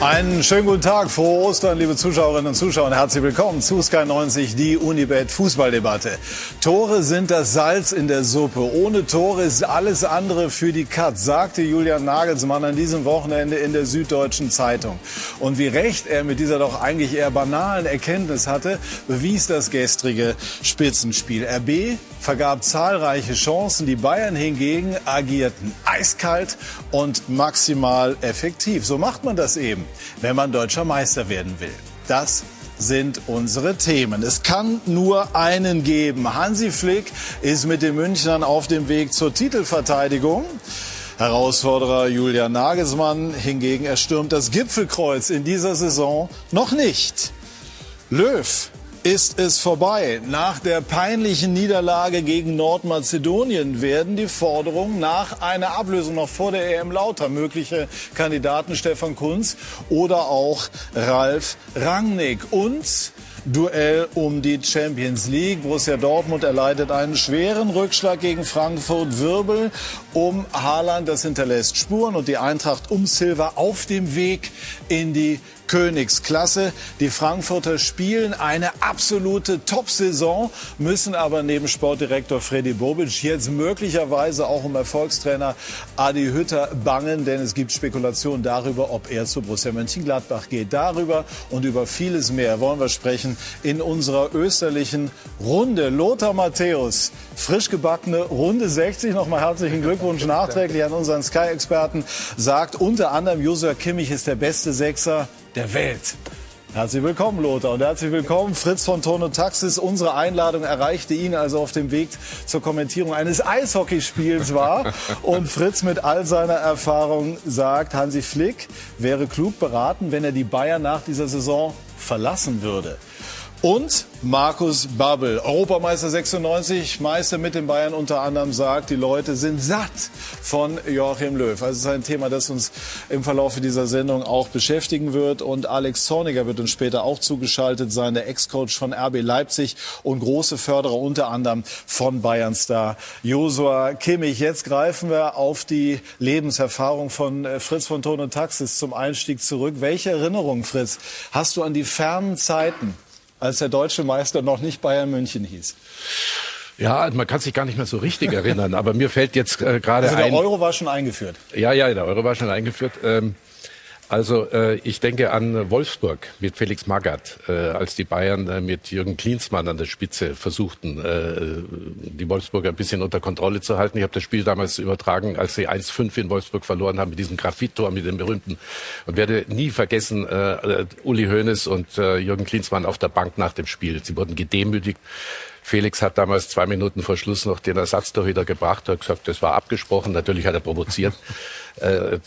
Einen schönen guten Tag, frohe Ostern, liebe Zuschauerinnen und Zuschauer und herzlich willkommen zu Sky 90, die Unibet Fußballdebatte. Tore sind das Salz in der Suppe. Ohne Tore ist alles andere für die Katz, sagte Julian Nagelsmann an diesem Wochenende in der Süddeutschen Zeitung. Und wie recht er mit dieser doch eigentlich eher banalen Erkenntnis hatte, bewies das gestrige Spitzenspiel. RB vergab zahlreiche Chancen. Die Bayern hingegen agierten eiskalt und maximal effektiv. So macht man das eben, wenn man deutscher Meister werden will. Das sind unsere Themen. Es kann nur einen geben. Hansi Flick ist mit den Münchnern auf dem Weg zur Titelverteidigung. Herausforderer Julian Nagelsmann hingegen erstürmt das Gipfelkreuz in dieser Saison noch nicht. Löw ist es vorbei. Nach der peinlichen Niederlage gegen Nordmazedonien werden die Forderungen nach einer Ablösung noch vor der EM lauter. Mögliche Kandidaten Stefan Kunz oder auch Ralf Rangnick. Und Duell um die Champions League. Borussia Dortmund erleidet einen schweren Rückschlag gegen Frankfurt. Wirbel um Haaland, das hinterlässt Spuren und die Eintracht um Silva auf dem Weg in die Königsklasse. Die Frankfurter spielen eine absolute Top-Saison, müssen aber neben Sportdirektor Freddy Bobic jetzt möglicherweise auch um Erfolgstrainer Adi Hütter bangen, denn es gibt Spekulationen darüber, ob er zu Borussia Mönchengladbach geht. Darüber und über vieles mehr wollen wir sprechen in unserer österlichen Runde. Lothar Matthäus, frisch gebackene Runde 60. Nochmal herzlichen Glückwunsch nachträglich an unseren Sky-Experten. Sagt unter anderem, Josua Kimmich ist der beste Sechser der Welt. Herzlich willkommen, Lothar, und herzlich willkommen, Fritz von Tono Taxis. Unsere Einladung erreichte ihn also auf dem Weg zur Kommentierung eines Eishockeyspiels war. Und Fritz mit all seiner Erfahrung sagt, Hansi Flick wäre klug beraten, wenn er die Bayern nach dieser Saison verlassen würde. Und Markus Babbel, Europameister 96, Meister mit den Bayern unter anderem, sagt, die Leute sind satt von Joachim Löw. Also es ist ein Thema, das uns im Verlauf dieser Sendung auch beschäftigen wird. Und Alex Zorniger wird uns später auch zugeschaltet sein, der Ex-Coach von RB Leipzig und große Förderer unter anderem von Bayern-Star Josua Kimmich. Jetzt greifen wir auf die Lebenserfahrung von äh, Fritz von Ton und Taxis zum Einstieg zurück. Welche Erinnerungen, Fritz, hast du an die fernen Zeiten als der deutsche Meister noch nicht Bayern München hieß. Ja, man kann sich gar nicht mehr so richtig erinnern, aber mir fällt jetzt äh, gerade also der ein. Euro war schon eingeführt. Ja, ja, der Euro war schon eingeführt. Ähm, also äh, ich denke an Wolfsburg mit Felix Magath, äh, als die Bayern äh, mit Jürgen Klinsmann an der Spitze versuchten, äh, die Wolfsburger ein bisschen unter Kontrolle zu halten. Ich habe das Spiel damals übertragen, als sie 1-5 in Wolfsburg verloren haben mit diesem Graffittor, mit dem berühmten. Und werde nie vergessen, äh, äh, Uli Hoeneß und äh, Jürgen Klinsmann auf der Bank nach dem Spiel. Sie wurden gedemütigt. Felix hat damals zwei Minuten vor Schluss noch den Ersatztorhüter gebracht, hat gesagt, das war abgesprochen. Natürlich hat er provoziert. Äh, äh,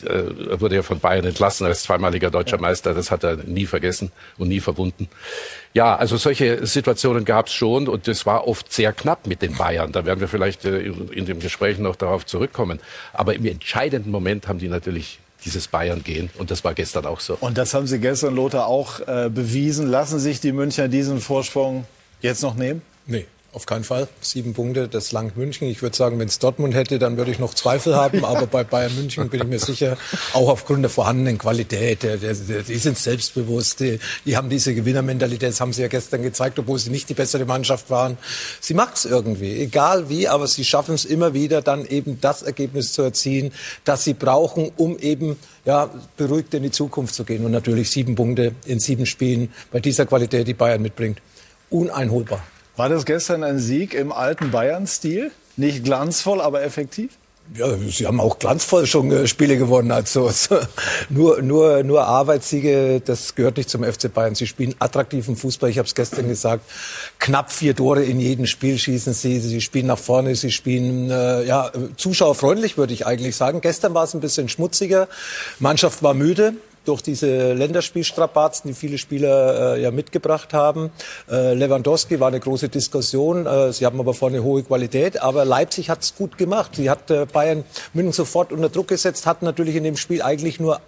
er wurde ja von Bayern entlassen als zweimaliger deutscher Meister. Das hat er nie vergessen und nie verwunden. Ja, also solche Situationen gab es schon und das war oft sehr knapp mit den Bayern. Da werden wir vielleicht äh, in dem Gespräch noch darauf zurückkommen. Aber im entscheidenden Moment haben die natürlich dieses Bayern gehen. Und das war gestern auch so. Und das haben Sie gestern, Lothar, auch äh, bewiesen. Lassen sich die Münchner diesen Vorsprung jetzt noch nehmen? Nee. Auf keinen Fall. Sieben Punkte, das langt München. Ich würde sagen, wenn es Dortmund hätte, dann würde ich noch Zweifel haben. Aber bei Bayern München bin ich mir sicher, auch aufgrund der vorhandenen Qualität, der, der, der, die sind selbstbewusst, die, die haben diese Gewinnermentalität. Das haben sie ja gestern gezeigt, obwohl sie nicht die bessere Mannschaft waren. Sie macht es irgendwie, egal wie, aber sie schaffen es immer wieder, dann eben das Ergebnis zu erzielen, das sie brauchen, um eben ja, beruhigt in die Zukunft zu gehen. Und natürlich sieben Punkte in sieben Spielen bei dieser Qualität, die Bayern mitbringt. Uneinholbar. War das gestern ein Sieg im alten Bayern-Stil? Nicht glanzvoll, aber effektiv? Ja, sie haben auch glanzvoll schon äh, Spiele gewonnen. Also nur, nur, nur Arbeitssiege, das gehört nicht zum FC Bayern. Sie spielen attraktiven Fußball. Ich habe es gestern gesagt. Knapp vier Tore in jedem Spiel schießen sie. Sie spielen nach vorne. Sie spielen äh, ja zuschauerfreundlich, würde ich eigentlich sagen. Gestern war es ein bisschen schmutziger. Mannschaft war müde durch diese Länderspielstrapazen, die viele Spieler äh, ja mitgebracht haben. Äh, Lewandowski war eine große Diskussion. Äh, sie haben aber vorne hohe Qualität. Aber Leipzig hat es gut gemacht. Sie hat äh, Bayern München sofort unter Druck gesetzt, hat natürlich in dem Spiel eigentlich nur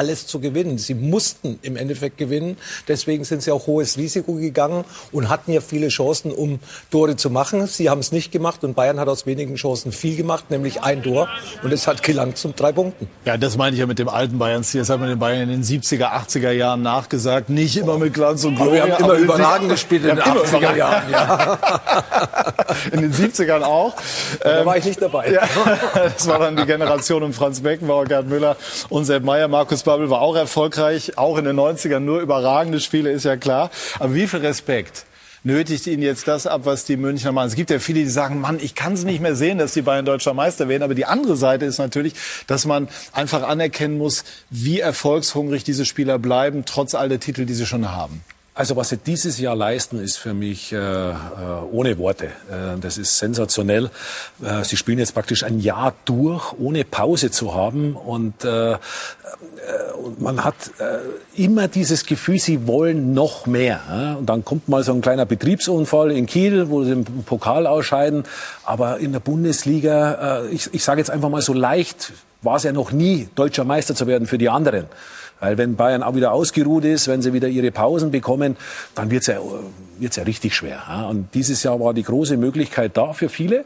alles zu gewinnen. Sie mussten im Endeffekt gewinnen. Deswegen sind sie auch hohes Risiko gegangen und hatten ja viele Chancen, um Tore zu machen. Sie haben es nicht gemacht und Bayern hat aus wenigen Chancen viel gemacht, nämlich ein Tor. Und es hat gelangt zum drei Punkten. Ja, das meine ich ja mit dem alten Bayern-Stil. Das hat man den Bayern in den 70er, 80er Jahren nachgesagt. Nicht immer mit Glanz und Gloria. Aber wir haben immer überragend gespielt in den 80er Jahren. Ja. in den 70ern auch. Da war ich nicht dabei. Ja, das war dann die Generation um Franz Beckenbauer, Gerd Müller und Sepp Meyer. Markus Babbel war auch erfolgreich, auch in den 90ern nur überragende Spiele, ist ja klar. Aber wie viel Respekt nötigt Ihnen jetzt das ab, was die Münchner machen? Es gibt ja viele, die sagen, Mann, ich kann es nicht mehr sehen, dass die Bayern deutscher Meister werden. Aber die andere Seite ist natürlich, dass man einfach anerkennen muss, wie erfolgshungrig diese Spieler bleiben, trotz all der Titel, die sie schon haben. Also was sie dieses Jahr leisten, ist für mich äh, äh ohne Worte. Äh, das ist sensationell. Äh, sie spielen jetzt praktisch ein Jahr durch, ohne Pause zu haben. Und, äh, äh und man hat äh, immer dieses Gefühl, sie wollen noch mehr. Ja? Und dann kommt mal so ein kleiner Betriebsunfall in Kiel, wo sie im Pokal ausscheiden. Aber in der Bundesliga, äh, ich, ich sage jetzt einfach mal so leicht, war es ja noch nie, deutscher Meister zu werden für die anderen. Weil wenn Bayern auch wieder ausgeruht ist, wenn sie wieder ihre Pausen bekommen, dann wird's ja, wird's ja richtig schwer. Und dieses Jahr war die große Möglichkeit da für viele.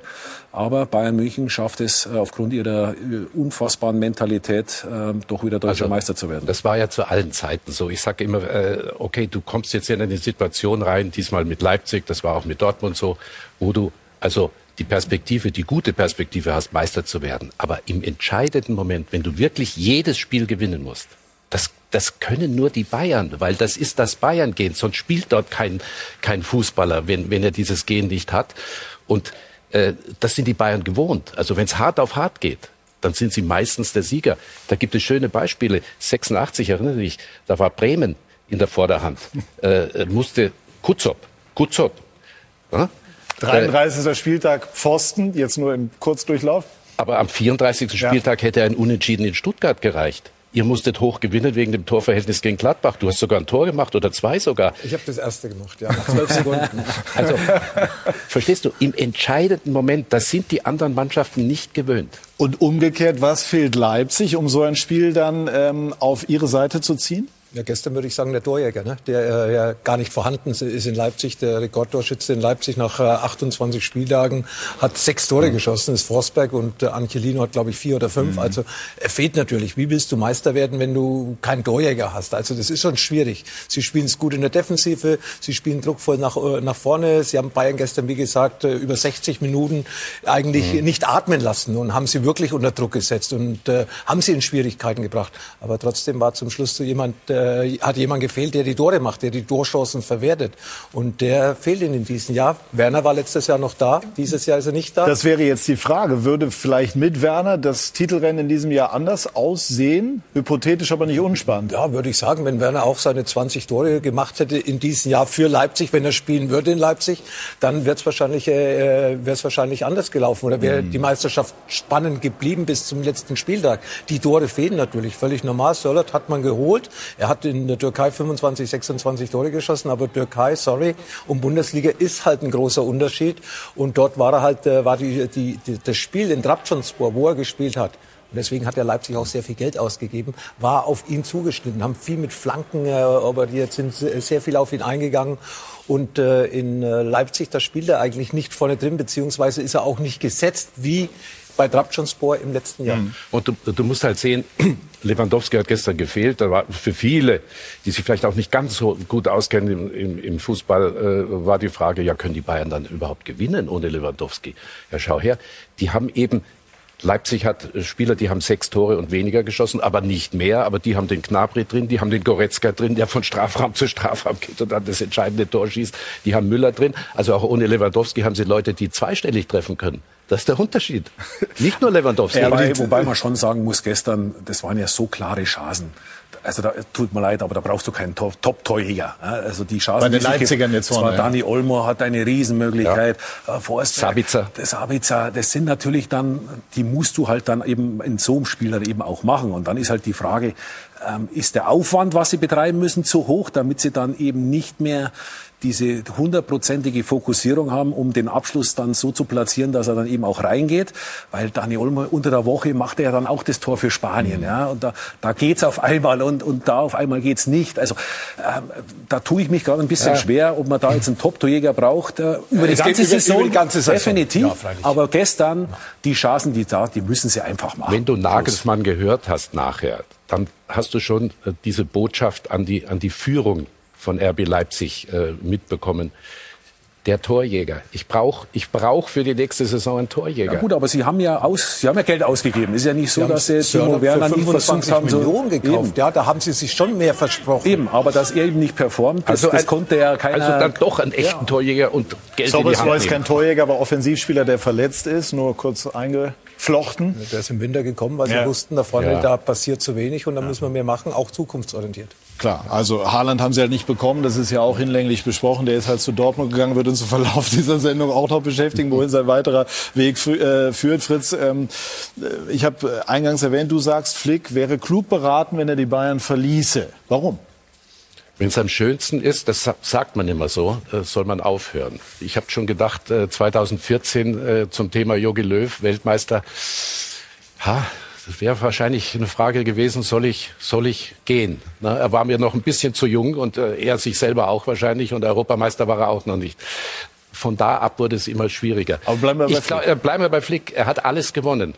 Aber Bayern München schafft es äh, aufgrund ihrer äh, unfassbaren Mentalität, ähm, doch wieder deutscher also, Meister zu werden. Das war ja zu allen Zeiten so. Ich sage immer, äh, okay, du kommst jetzt in eine Situation rein, diesmal mit Leipzig, das war auch mit Dortmund so, wo du also die Perspektive, die gute Perspektive hast, Meister zu werden. Aber im entscheidenden Moment, wenn du wirklich jedes Spiel gewinnen musst, das, das können nur die Bayern, weil das ist das Bayern-Gen. Sonst spielt dort kein, kein Fußballer, wenn, wenn er dieses Gen nicht hat. Und äh, das sind die Bayern gewohnt. Also wenn es hart auf hart geht, dann sind sie meistens der Sieger. Da gibt es schöne Beispiele. 86, erinnere dich, da war Bremen in der Vorderhand. Äh, musste Kutzop, Kutzop. Ja? 33. Äh, Spieltag Pfosten, jetzt nur im Kurzdurchlauf. Aber am 34. Spieltag ja. hätte ein Unentschieden in Stuttgart gereicht. Ihr musstet hoch gewinnen wegen dem Torverhältnis gegen Gladbach. Du hast sogar ein Tor gemacht oder zwei sogar. Ich habe das erste gemacht, ja, nach zwölf Sekunden. Also, verstehst du, im entscheidenden Moment, das sind die anderen Mannschaften nicht gewöhnt. Und umgekehrt, was fehlt Leipzig, um so ein Spiel dann ähm, auf ihre Seite zu ziehen? Ja, gestern würde ich sagen, der Torjäger, ne? der äh, ja gar nicht vorhanden ist in Leipzig. Der Rekordtorschütze in Leipzig nach äh, 28 Spieltagen hat sechs Tore mhm. geschossen, ist Forsberg und äh, Angelino hat, glaube ich, vier oder fünf. Mhm. Also er fehlt natürlich. Wie willst du Meister werden, wenn du keinen Torjäger hast? Also das ist schon schwierig. Sie spielen es gut in der Defensive, sie spielen druckvoll nach, äh, nach vorne. Sie haben Bayern gestern, wie gesagt, äh, über 60 Minuten eigentlich mhm. nicht atmen lassen und haben sie wirklich unter Druck gesetzt und äh, haben sie in Schwierigkeiten gebracht. Aber trotzdem war zum Schluss so jemand, äh, äh, hat jemand gefehlt, der die Tore macht, der die Torchancen verwertet. Und der fehlt ihnen in diesem Jahr. Werner war letztes Jahr noch da, dieses Jahr ist er nicht da. Das wäre jetzt die Frage. Würde vielleicht mit Werner das Titelrennen in diesem Jahr anders aussehen? Hypothetisch, aber nicht unspannend. Ja, würde ich sagen, wenn Werner auch seine 20 Tore gemacht hätte in diesem Jahr für Leipzig, wenn er spielen würde in Leipzig, dann wäre es wahrscheinlich, äh, wahrscheinlich anders gelaufen oder wäre mhm. die Meisterschaft spannend geblieben bis zum letzten Spieltag. Die Tore fehlen natürlich, völlig normal. Sörlot hat man geholt. Er hat hat in der Türkei 25, 26 Tore geschossen, aber Türkei, sorry, und Bundesliga ist halt ein großer Unterschied. Und dort war er halt, äh, war die, die, die das Spiel in Trabzonspor, wo er gespielt hat, und deswegen hat er Leipzig auch sehr viel Geld ausgegeben, war auf ihn zugeschnitten, haben viel mit Flanken äh, operiert, sind sehr viel auf ihn eingegangen. Und äh, in äh, Leipzig, da spielt er eigentlich nicht vorne drin, beziehungsweise ist er auch nicht gesetzt wie bei Trabzonspor im letzten Jahr. Mhm. Und du, du musst halt sehen, Lewandowski hat gestern gefehlt. Da war für viele, die sich vielleicht auch nicht ganz so gut auskennen im, im, im Fußball, äh, war die Frage, ja, können die Bayern dann überhaupt gewinnen ohne Lewandowski? Ja, schau her, die haben eben Leipzig hat Spieler, die haben sechs Tore und weniger geschossen, aber nicht mehr. Aber die haben den Knabri drin, die haben den Goretzka drin, der von Strafraum zu Strafraum geht und dann das entscheidende Tor schießt. Die haben Müller drin. Also auch ohne Lewandowski haben sie Leute, die zweistellig treffen können. Das ist der Unterschied. Nicht nur Lewandowski. Ja, wobei, wobei man schon sagen muss, gestern, das waren ja so klare Chancen. Also da tut mir leid, aber da brauchst du keinen Top-Torjäger. Also die Chancen, Bei den Leipzigern jetzt vorne. Ja. Dani Olmo hat eine Riesenmöglichkeit. Ja. Äh, Forsberg, Sabitzer. Das Sabitzer, das sind natürlich dann, die musst du halt dann eben in so einem Spiel dann eben auch machen. Und dann ist halt die Frage, ähm, ist der Aufwand, was sie betreiben müssen, zu hoch, damit sie dann eben nicht mehr diese hundertprozentige Fokussierung haben, um den Abschluss dann so zu platzieren, dass er dann eben auch reingeht. Weil Dani Olmo unter der Woche macht er ja dann auch das Tor für Spanien. Mhm. Ja, und da, da geht's auf einmal und, und da auf einmal geht's nicht. Also ähm, da tue ich mich gerade ein bisschen ja. schwer, ob man da jetzt einen Top-Torjäger braucht. Äh, über, die ganze, Saison, über die ganze Saison, definitiv. Ja, aber gestern, die Chancen, die da, die müssen sie einfach machen. Wenn du Nagelsmann gehört hast nachher, dann hast du schon äh, diese Botschaft an die, an die Führung von RB Leipzig äh, mitbekommen. Der Torjäger. Ich brauche ich brauch für die nächste Saison einen Torjäger. Ja gut, aber Sie haben ja, aus, Sie haben ja Geld ausgegeben. Es ist ja nicht so, dass Sie Timo Werner nie versucht haben, so Millionen gekauft. Eben. Ja, da haben Sie sich schon mehr versprochen. Eben, aber dass er eben nicht performt, das, also das konnte ja keiner. Also dann doch einen echten ja. Torjäger und Geld Sobers in die Hand ist kein Torjäger, aber Offensivspieler, der verletzt ist. Nur kurz einge flochten. Der ist im Winter gekommen, weil ja. sie wussten, da vorne ja. da passiert zu wenig und da ja. müssen wir mehr machen, auch zukunftsorientiert. Klar, also Haaland haben sie halt nicht bekommen, das ist ja auch hinlänglich besprochen. Der ist halt zu Dortmund gegangen, wird uns im Verlauf dieser Sendung auch noch beschäftigen, wohin sein weiterer Weg äh, führt. Fritz, ähm, äh, ich habe eingangs erwähnt, du sagst, Flick wäre klug beraten, wenn er die Bayern verließe. Warum? Wenn es am schönsten ist, das sagt man immer so, äh, soll man aufhören. Ich habe schon gedacht, 2014 äh, zum Thema Jogi Löw, Weltmeister, ha, das wäre wahrscheinlich eine Frage gewesen, soll ich, soll ich gehen? Na, er war mir noch ein bisschen zu jung und äh, er sich selber auch wahrscheinlich und Europameister war er auch noch nicht. Von da ab wurde es immer schwieriger. Aber bleiben wir bei ich Flick. bleiben wir bei Flick. Er hat alles gewonnen.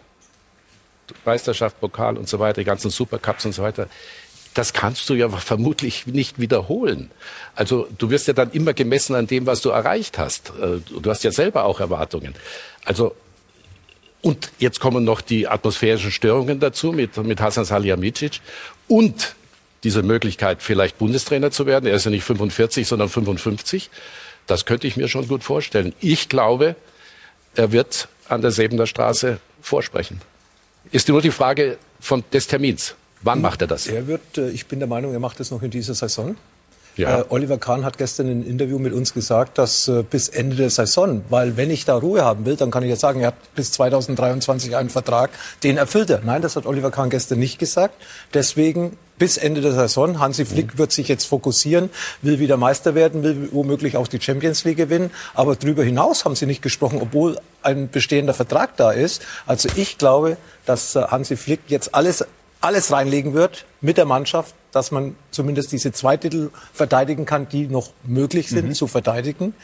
Meisterschaft, Pokal und so weiter, die ganzen Supercups und so weiter das kannst du ja vermutlich nicht wiederholen. Also du wirst ja dann immer gemessen an dem, was du erreicht hast. Äh, du hast ja selber auch Erwartungen. Also und jetzt kommen noch die atmosphärischen Störungen dazu mit, mit Hasan Salihamidzic und diese Möglichkeit, vielleicht Bundestrainer zu werden. Er ist ja nicht 45, sondern 55. Das könnte ich mir schon gut vorstellen. Ich glaube, er wird an der Sebener Straße vorsprechen. Ist nur die Frage von, des Termins. Wann macht er das? Er wird, äh, ich bin der Meinung, er macht das noch in dieser Saison. Ja. Äh, Oliver Kahn hat gestern in einem Interview mit uns gesagt, dass äh, bis Ende der Saison, weil wenn ich da Ruhe haben will, dann kann ich jetzt sagen, er hat bis 2023 einen Vertrag, den erfüllt er. Nein, das hat Oliver Kahn gestern nicht gesagt. Deswegen bis Ende der Saison. Hansi Flick mhm. wird sich jetzt fokussieren, will wieder Meister werden, will womöglich auch die Champions League gewinnen. Aber darüber hinaus haben sie nicht gesprochen, obwohl ein bestehender Vertrag da ist. Also ich glaube, dass Hansi Flick jetzt alles alles reinlegen wird mit der Mannschaft, dass man zumindest diese zwei Titel verteidigen kann, die noch möglich sind mhm. zu verteidigen.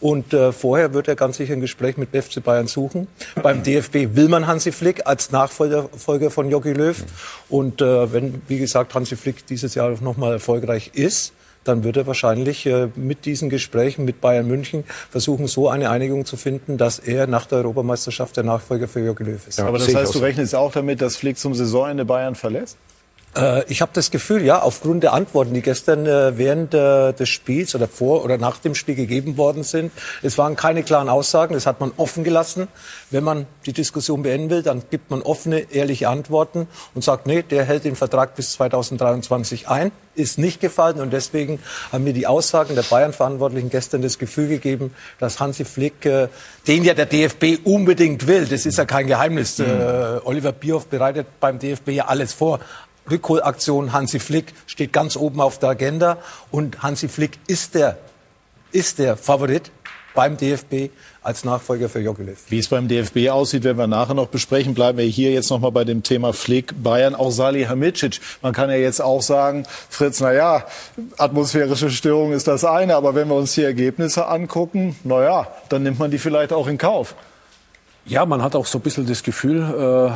Und äh, vorher wird er ganz sicher ein Gespräch mit FC Bayern suchen. Beim DFB will man Hansi Flick als Nachfolger von Jogi Löw. Und äh, wenn, wie gesagt, Hansi Flick dieses Jahr noch mal erfolgreich ist, dann wird er wahrscheinlich äh, mit diesen Gesprächen mit Bayern München versuchen, so eine Einigung zu finden, dass er nach der Europameisterschaft der Nachfolger für Jürgen Löw ist. Ja, aber das heißt, du rechnest auch damit, dass Flick zum Saisonende Bayern verlässt? Äh, ich habe das Gefühl, ja, aufgrund der Antworten, die gestern äh, während äh, des Spiels oder vor oder nach dem Spiel gegeben worden sind, es waren keine klaren Aussagen, das hat man offen gelassen. Wenn man die Diskussion beenden will, dann gibt man offene, ehrliche Antworten und sagt, nee, der hält den Vertrag bis 2023 ein, ist nicht gefallen und deswegen haben mir die Aussagen der Bayern-Verantwortlichen gestern das Gefühl gegeben, dass Hansi Flick, den ja der DFB unbedingt will, das ist ja kein Geheimnis, mhm. Oliver Bierhoff bereitet beim DFB ja alles vor, Rückholaktion Hansi Flick steht ganz oben auf der Agenda und Hansi Flick ist der, ist der Favorit beim DFB als Nachfolger für Löw. Wie es beim DFB aussieht, werden wir nachher noch besprechen. Bleiben wir hier jetzt noch mal bei dem Thema Flick, Bayern, auch Salih Hamicic. Man kann ja jetzt auch sagen, Fritz, na ja, atmosphärische Störung ist das eine, aber wenn wir uns die Ergebnisse angucken, na ja, dann nimmt man die vielleicht auch in Kauf. Ja, man hat auch so ein bisschen das Gefühl, äh, äh,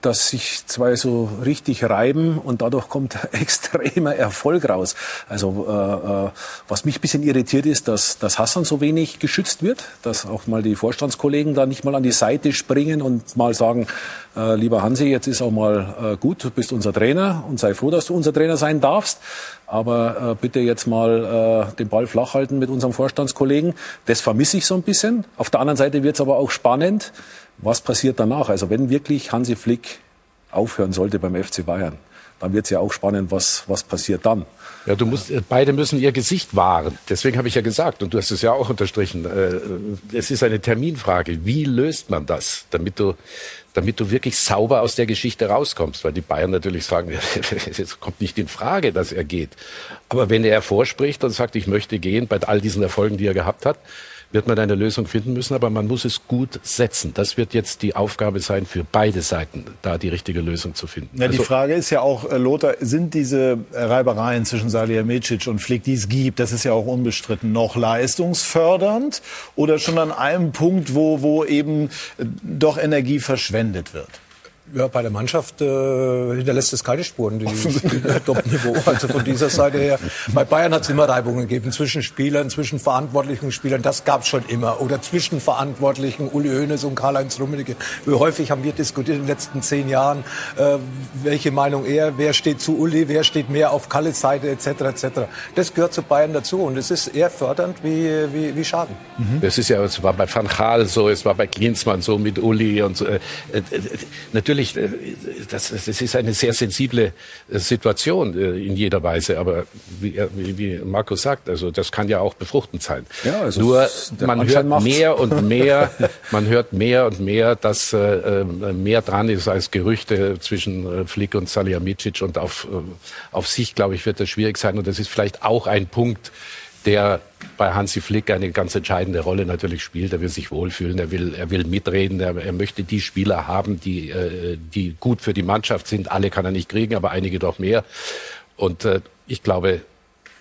dass sich zwei so richtig reiben und dadurch kommt extremer Erfolg raus. Also äh, was mich ein bisschen irritiert ist, dass, dass Hassan so wenig geschützt wird, dass auch mal die Vorstandskollegen da nicht mal an die Seite springen und mal sagen, lieber Hansi, jetzt ist auch mal gut, du bist unser Trainer und sei froh, dass du unser Trainer sein darfst. Aber äh, bitte jetzt mal äh, den Ball flach halten mit unserem Vorstandskollegen. Das vermisse ich so ein bisschen. Auf der anderen Seite wird es aber auch spannend. Was passiert danach? Also wenn wirklich Hansi Flick aufhören sollte beim FC Bayern, dann wird es ja auch spannend, was, was passiert dann. Ja, du musst, äh, beide müssen ihr Gesicht wahren. Deswegen habe ich ja gesagt, und du hast es ja auch unterstrichen, äh, es ist eine Terminfrage. Wie löst man das, damit du, damit du wirklich sauber aus der Geschichte rauskommst? Weil die Bayern natürlich sagen, es kommt nicht in Frage, dass er geht. Aber wenn er vorspricht und sagt, ich möchte gehen, bei all diesen Erfolgen, die er gehabt hat, wird man eine Lösung finden müssen, aber man muss es gut setzen. Das wird jetzt die Aufgabe sein für beide Seiten, da die richtige Lösung zu finden. Ja, die also, Frage ist ja auch, äh, Lothar, sind diese Reibereien zwischen Salihamidzic und Flick, die es gibt, das ist ja auch unbestritten, noch leistungsfördernd oder schon an einem Punkt, wo, wo eben äh, doch Energie verschwendet wird? Ja, bei der Mannschaft äh, hinterlässt es keine Spuren, die Top-Niveau. Also von dieser Seite her. Bei Bayern hat es immer Reibungen gegeben zwischen Spielern, zwischen verantwortlichen Spielern. Das gab es schon immer. Oder zwischen Verantwortlichen, Uli Hoeneß und Karl-Heinz Rummenigge. Wie häufig haben wir diskutiert in den letzten zehn Jahren, äh, welche Meinung er, wer steht zu Uli, wer steht mehr auf Kalles Seite etc. etc. Das gehört zu Bayern dazu und es ist eher fördernd wie, wie, wie Schaden. Mhm. Das ist ja, es war bei Van Gaal so, es war bei Klinsmann so mit Uli und so. Äh, äh, äh natürlich natürlich, äh, das, das ist eine sehr sensible äh, Situation äh, in jeder Weise. Aber wie, wie Markus sagt, also das kann ja auch befruchtend sein. Ja, also Nur man hört macht's. mehr und mehr, man hört mehr und mehr, dass äh, mehr dran ist als Gerüchte zwischen Flick und Salihamidzic. Und auf, auf sich, glaube ich, wird das schwierig sein. Und das ist vielleicht auch ein Punkt, der bei Hansi Flick eine ganz entscheidende Rolle natürlich spielt. Er will sich wohlfühlen, er will, er will mitreden, er, er möchte die Spieler haben, die, äh, die gut für die Mannschaft sind. Alle kann er nicht kriegen, aber einige doch mehr. Und äh, ich glaube,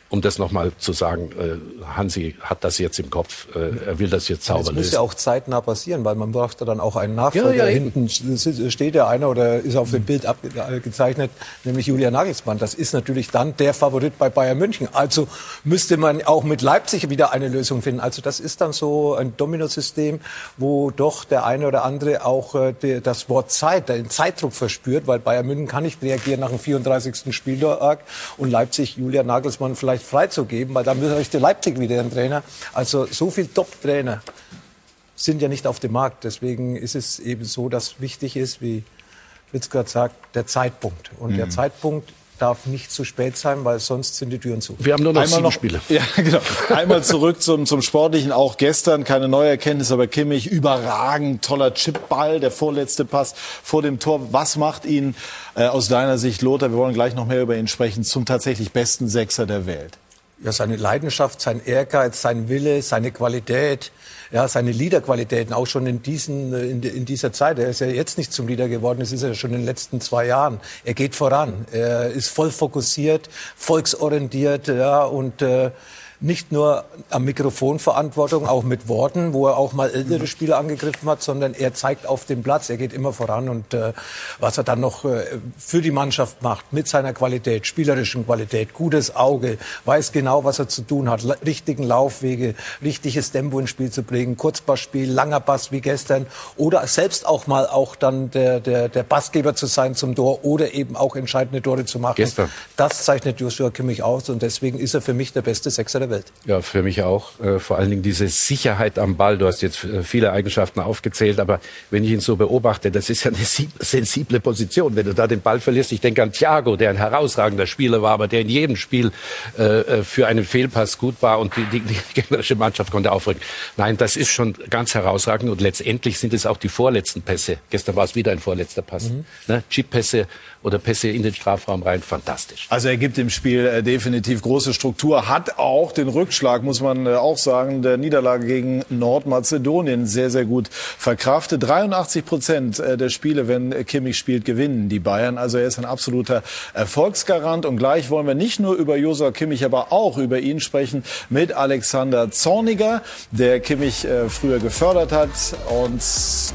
um das nochmal zu sagen, äh, Hansi hat das jetzt im Kopf, äh, er will das jetzt sauber lösen. Das muss ja auch zeitnah passieren, weil man braucht ja dann auch einen Nachfolger. Ja, ja, Hinten steht ja einer oder ist auf dem Bild abgezeichnet, nämlich Julian Nagelsmann. Das ist natürlich dann der Favorit bei Bayern München. Also müsste man auch mit Leipzig wieder eine Lösung finden. Also das ist dann so ein Dominosystem, wo doch der eine oder andere auch äh, das Wort Zeit, den Zeitdruck verspürt, weil Bayern München kann nicht reagieren nach dem 34. Spieltag und Leipzig Julian Nagelsmann vielleicht vielleicht freizugeben, weil dann möchte Leipzig wieder einen Trainer. Also so viele Top-Trainer sind ja nicht auf dem Markt. Deswegen ist es eben so, dass wichtig ist, wie Fritz gerade sagt, der Zeitpunkt. Und mhm. der Zeitpunkt darf nicht zu spät sein, weil sonst sind die Türen zu. Wir haben nur noch Einmal sieben noch, Spiele. Ja, genau. Einmal zurück zum, zum Sportlichen. Auch gestern keine neue Erkenntnis, aber Kimmich überragend, toller Chipball, der vorletzte Pass vor dem Tor. Was macht ihn äh, aus deiner Sicht, Lothar, wir wollen gleich noch mehr über ihn sprechen, zum tatsächlich besten Sechser der Welt? Ja, seine Leidenschaft, sein Ehrgeiz, sein Wille, seine Qualität, ja, seine Liederqualitäten, auch schon in, diesen, äh, in, in dieser Zeit. Er ist ja jetzt nicht zum Lieder geworden, das ist er schon in den letzten zwei Jahren. Er geht voran, er ist voll fokussiert, volksorientiert, ja, und äh, nicht nur am Mikrofon Verantwortung, auch mit Worten, wo er auch mal ältere Spieler angegriffen hat, sondern er zeigt auf dem Platz, er geht immer voran und äh, was er dann noch äh, für die Mannschaft macht, mit seiner Qualität, spielerischen Qualität, gutes Auge, weiß genau, was er zu tun hat, richtigen Laufwege, richtiges Tempo ins Spiel zu bringen, Kurzpassspiel, langer Pass wie gestern oder selbst auch mal auch dann der, der, der Passgeber zu sein zum Tor oder eben auch entscheidende Tore zu machen. Gestern. Das zeichnet Joshua Kimmich aus und deswegen ist er für mich der beste Sechser der Welt. Ja, für mich auch. Äh, vor allen Dingen diese Sicherheit am Ball. Du hast jetzt äh, viele Eigenschaften aufgezählt, aber wenn ich ihn so beobachte, das ist ja eine sensible Position. Wenn du da den Ball verlierst, ich denke an Thiago, der ein herausragender Spieler war, aber der in jedem Spiel äh, für einen Fehlpass gut war und die, die, die gegnerische Mannschaft konnte aufrücken. Nein, das ist schon ganz herausragend und letztendlich sind es auch die vorletzten Pässe. Gestern war es wieder ein vorletzter Pass. Mhm. Ne? Chip-Pässe oder Pässe in den Strafraum rein, fantastisch. Also er gibt dem Spiel definitiv große Struktur, hat auch den Rückschlag, muss man äh, auch sagen, der Niederlage gegen Nordmazedonien sehr, sehr gut verkraftet. 83 Prozent äh, der Spiele, wenn Kimmich spielt, gewinnen die Bayern. Also er ist ein absoluter Erfolgsgarant. Und gleich wollen wir nicht nur über Josua Kimmich, aber auch über ihn sprechen mit Alexander Zorniger, der Kimmich früher gefördert hat. Und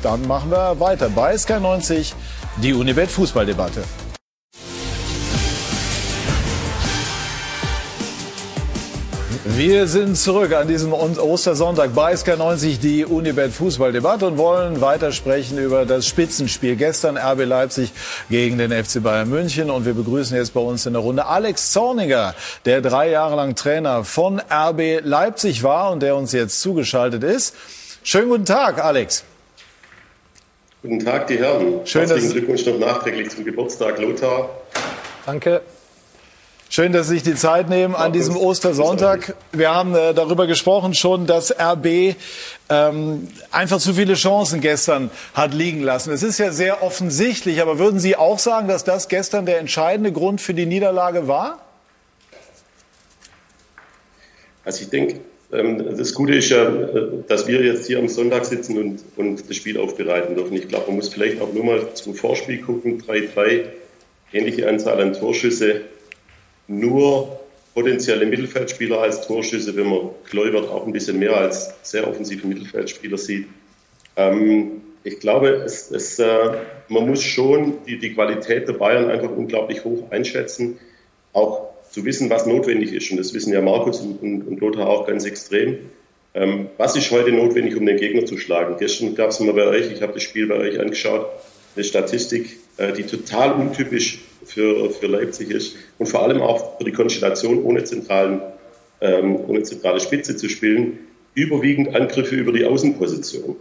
dann machen wir weiter bei SK90 die Unibet Fußballdebatte. Wir sind zurück an diesem Ostersonntag bei SK90, die Unibet Fußballdebatte und wollen weitersprechen über das Spitzenspiel gestern RB Leipzig gegen den FC Bayern München. Und wir begrüßen jetzt bei uns in der Runde Alex Zorniger, der drei Jahre lang Trainer von RB Leipzig war und der uns jetzt zugeschaltet ist. Schönen guten Tag, Alex. Guten Tag, die Herren. Schön, Herzlichen Glückwunsch noch nachträglich zum Geburtstag, Lothar. Danke. Schön, dass Sie sich die Zeit nehmen an diesem Ostersonntag. Wir haben äh, darüber gesprochen schon, dass RB ähm, einfach zu viele Chancen gestern hat liegen lassen. Es ist ja sehr offensichtlich, aber würden Sie auch sagen, dass das gestern der entscheidende Grund für die Niederlage war? Also ich denke, ähm, das Gute ist ja, äh, dass wir jetzt hier am Sonntag sitzen und, und das Spiel aufbereiten dürfen. Ich glaube, man muss vielleicht auch nur mal zum Vorspiel gucken. 3-3, ähnliche Anzahl an Torschüsse, nur potenzielle Mittelfeldspieler als Torschüsse, wenn man Kleubert auch ein bisschen mehr als sehr offensive Mittelfeldspieler sieht. Ähm, ich glaube, es, es, äh, man muss schon die, die Qualität der Bayern einfach unglaublich hoch einschätzen. Auch zu wissen, was notwendig ist. Und das wissen ja Markus und, und, und Lothar auch ganz extrem. Ähm, was ist heute notwendig, um den Gegner zu schlagen? Gestern gab es mal bei euch, ich habe das Spiel bei euch angeschaut, eine Statistik, äh, die total untypisch für, für Leipzig ist und vor allem auch für die Konstellation ohne, zentralen, ähm, ohne zentrale Spitze zu spielen. Überwiegend Angriffe über die Außenposition.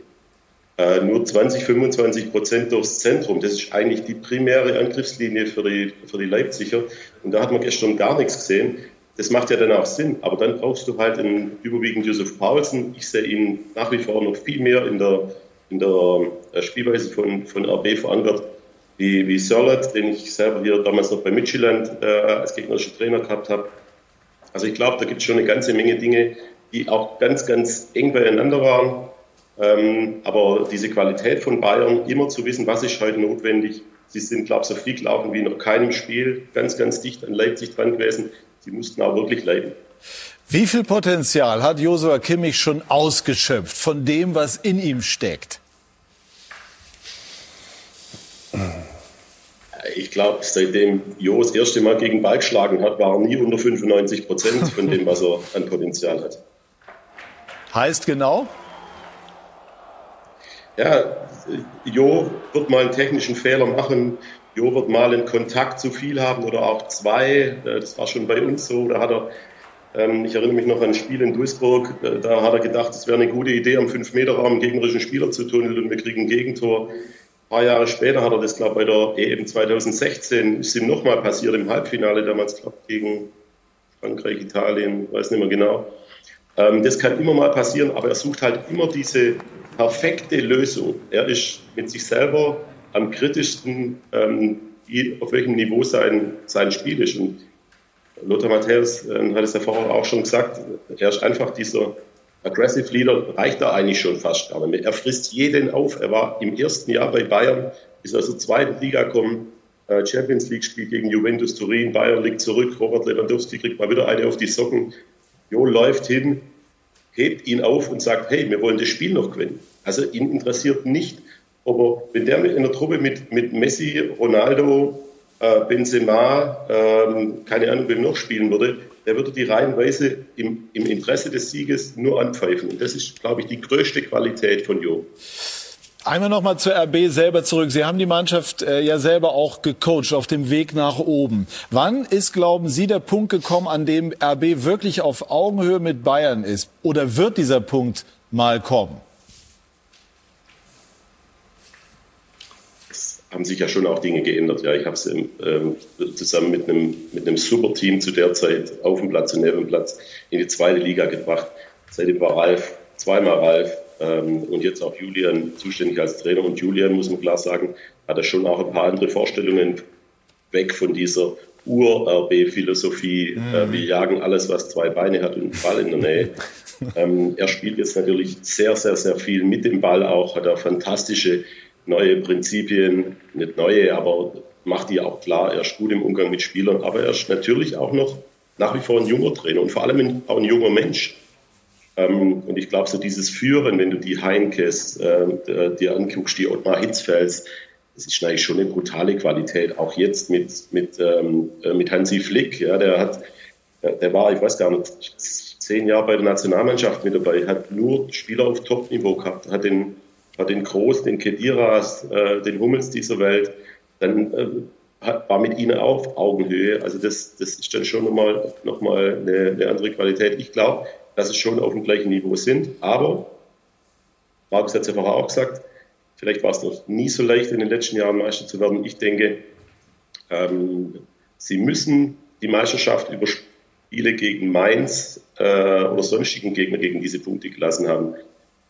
Äh, nur 20, 25 Prozent durchs Zentrum. Das ist eigentlich die primäre Angriffslinie für die, für die Leipziger. Und da hat man gestern gar nichts gesehen. Das macht ja dann auch Sinn. Aber dann brauchst du halt einen überwiegend Josef Paulsen. Ich sehe ihn nach wie vor noch viel mehr in der, in der äh, Spielweise von, von RB verankert wie, wie Sörlet, den ich selber hier damals noch bei Midtjylland äh, als gegnerischer Trainer gehabt habe. Also ich glaube, da gibt es schon eine ganze Menge Dinge, die auch ganz, ganz eng beieinander waren. Ähm, aber diese Qualität von Bayern, immer zu wissen, was ist heute notwendig. Sie sind, glaube ich, so viel gelaufen wie noch keinem Spiel, ganz, ganz dicht an Leipzig dran gewesen. Sie mussten auch wirklich leiden. Wie viel Potenzial hat Josua Kimmich schon ausgeschöpft von dem, was in ihm steckt? Ich glaube, seitdem Jo das erste Mal gegen Ball geschlagen hat, war er nie unter 95 Prozent von dem, was er an Potenzial hat. Heißt genau? ja, Jo wird mal einen technischen Fehler machen, Jo wird mal einen Kontakt zu viel haben oder auch zwei. Äh, das war schon bei uns so. Da hat er, ähm, ich erinnere mich noch an ein Spiel in Duisburg, äh, da hat er gedacht, es wäre eine gute Idee, am 5-Meter-Raum einen gegnerischen Spieler zu tunneln und wir kriegen ein Gegentor. Ein paar Jahre später hat er das, glaube ich, bei der EM 2016, ist ihm nochmal passiert im Halbfinale damals, glaube ich, gegen Frankreich, Italien, weiß nicht mehr genau. Ähm, das kann immer mal passieren, aber er sucht halt immer diese perfekte Lösung. Er ist mit sich selber am kritischsten, ähm, auf welchem Niveau sein, sein Spiel ist. Und Lothar Matthäus äh, hat es ja vorher auch schon gesagt, er ist einfach dieser Aggressive Leader, reicht da eigentlich schon fast gar nicht mehr. Er frisst jeden auf. Er war im ersten Jahr bei Bayern, ist aus der zweiten Liga gekommen, äh, Champions League Spiel gegen Juventus Turin, Bayern liegt zurück, Robert Lewandowski kriegt mal wieder eine auf die Socken. Jo läuft hin, hebt ihn auf und sagt, hey, wir wollen das Spiel noch gewinnen. Also ihn interessiert nicht, ob er, wenn der in der Truppe mit, mit Messi, Ronaldo, äh, Benzema, ähm, keine Ahnung, wem noch spielen würde, der würde die reihenweise im, im Interesse des Sieges nur anpfeifen. Und das ist, glaube ich, die größte Qualität von Jo. Einmal noch mal zur RB selber zurück. Sie haben die Mannschaft äh, ja selber auch gecoacht auf dem Weg nach oben. Wann ist, glauben Sie, der Punkt gekommen, an dem RB wirklich auf Augenhöhe mit Bayern ist? Oder wird dieser Punkt mal kommen? Haben sich ja schon auch Dinge geändert. Ja, ich habe es ähm, zusammen mit einem, mit einem super Team zu der Zeit auf dem Platz und neben dem Platz in die zweite Liga gebracht. Seitdem war Ralf, zweimal Ralf, ähm, und jetzt auch Julian zuständig als Trainer. Und Julian, muss man klar sagen, hat er schon auch ein paar andere Vorstellungen weg von dieser Ur-RB-Philosophie. Mhm. Äh, wir jagen alles, was zwei Beine hat und einen Ball in der Nähe. ähm, er spielt jetzt natürlich sehr, sehr, sehr viel mit dem Ball auch, hat er fantastische neue Prinzipien, nicht neue, aber macht die auch klar. Er ist gut im Umgang mit Spielern, aber er ist natürlich auch noch nach wie vor ein junger Trainer und vor allem auch ein junger Mensch. Ähm, und ich glaube, so dieses Führen, wenn du die Heinkes äh, dir anguckst, die Ottmar Hitzfels, das ist eigentlich schon eine brutale Qualität. Auch jetzt mit, mit, ähm, äh, mit Hansi Flick, ja, der hat, der war, ich weiß gar nicht, zehn Jahre bei der Nationalmannschaft mit dabei, hat nur Spieler auf Top-Niveau gehabt, hat den, hat den Groß, den Kediras, äh, den Hummels dieser Welt, dann äh, hat, war mit ihnen auf Augenhöhe. Also das, das ist dann schon nochmal noch mal eine, eine andere Qualität. Ich glaube, dass es schon auf dem gleichen Niveau sind. Aber, Markus hat es ja vorher auch gesagt, vielleicht war es noch nie so leicht in den letzten Jahren Meister zu werden. Ich denke, ähm, sie müssen die Meisterschaft über Spiele gegen Mainz äh, oder sonstigen Gegner gegen diese Punkte gelassen haben,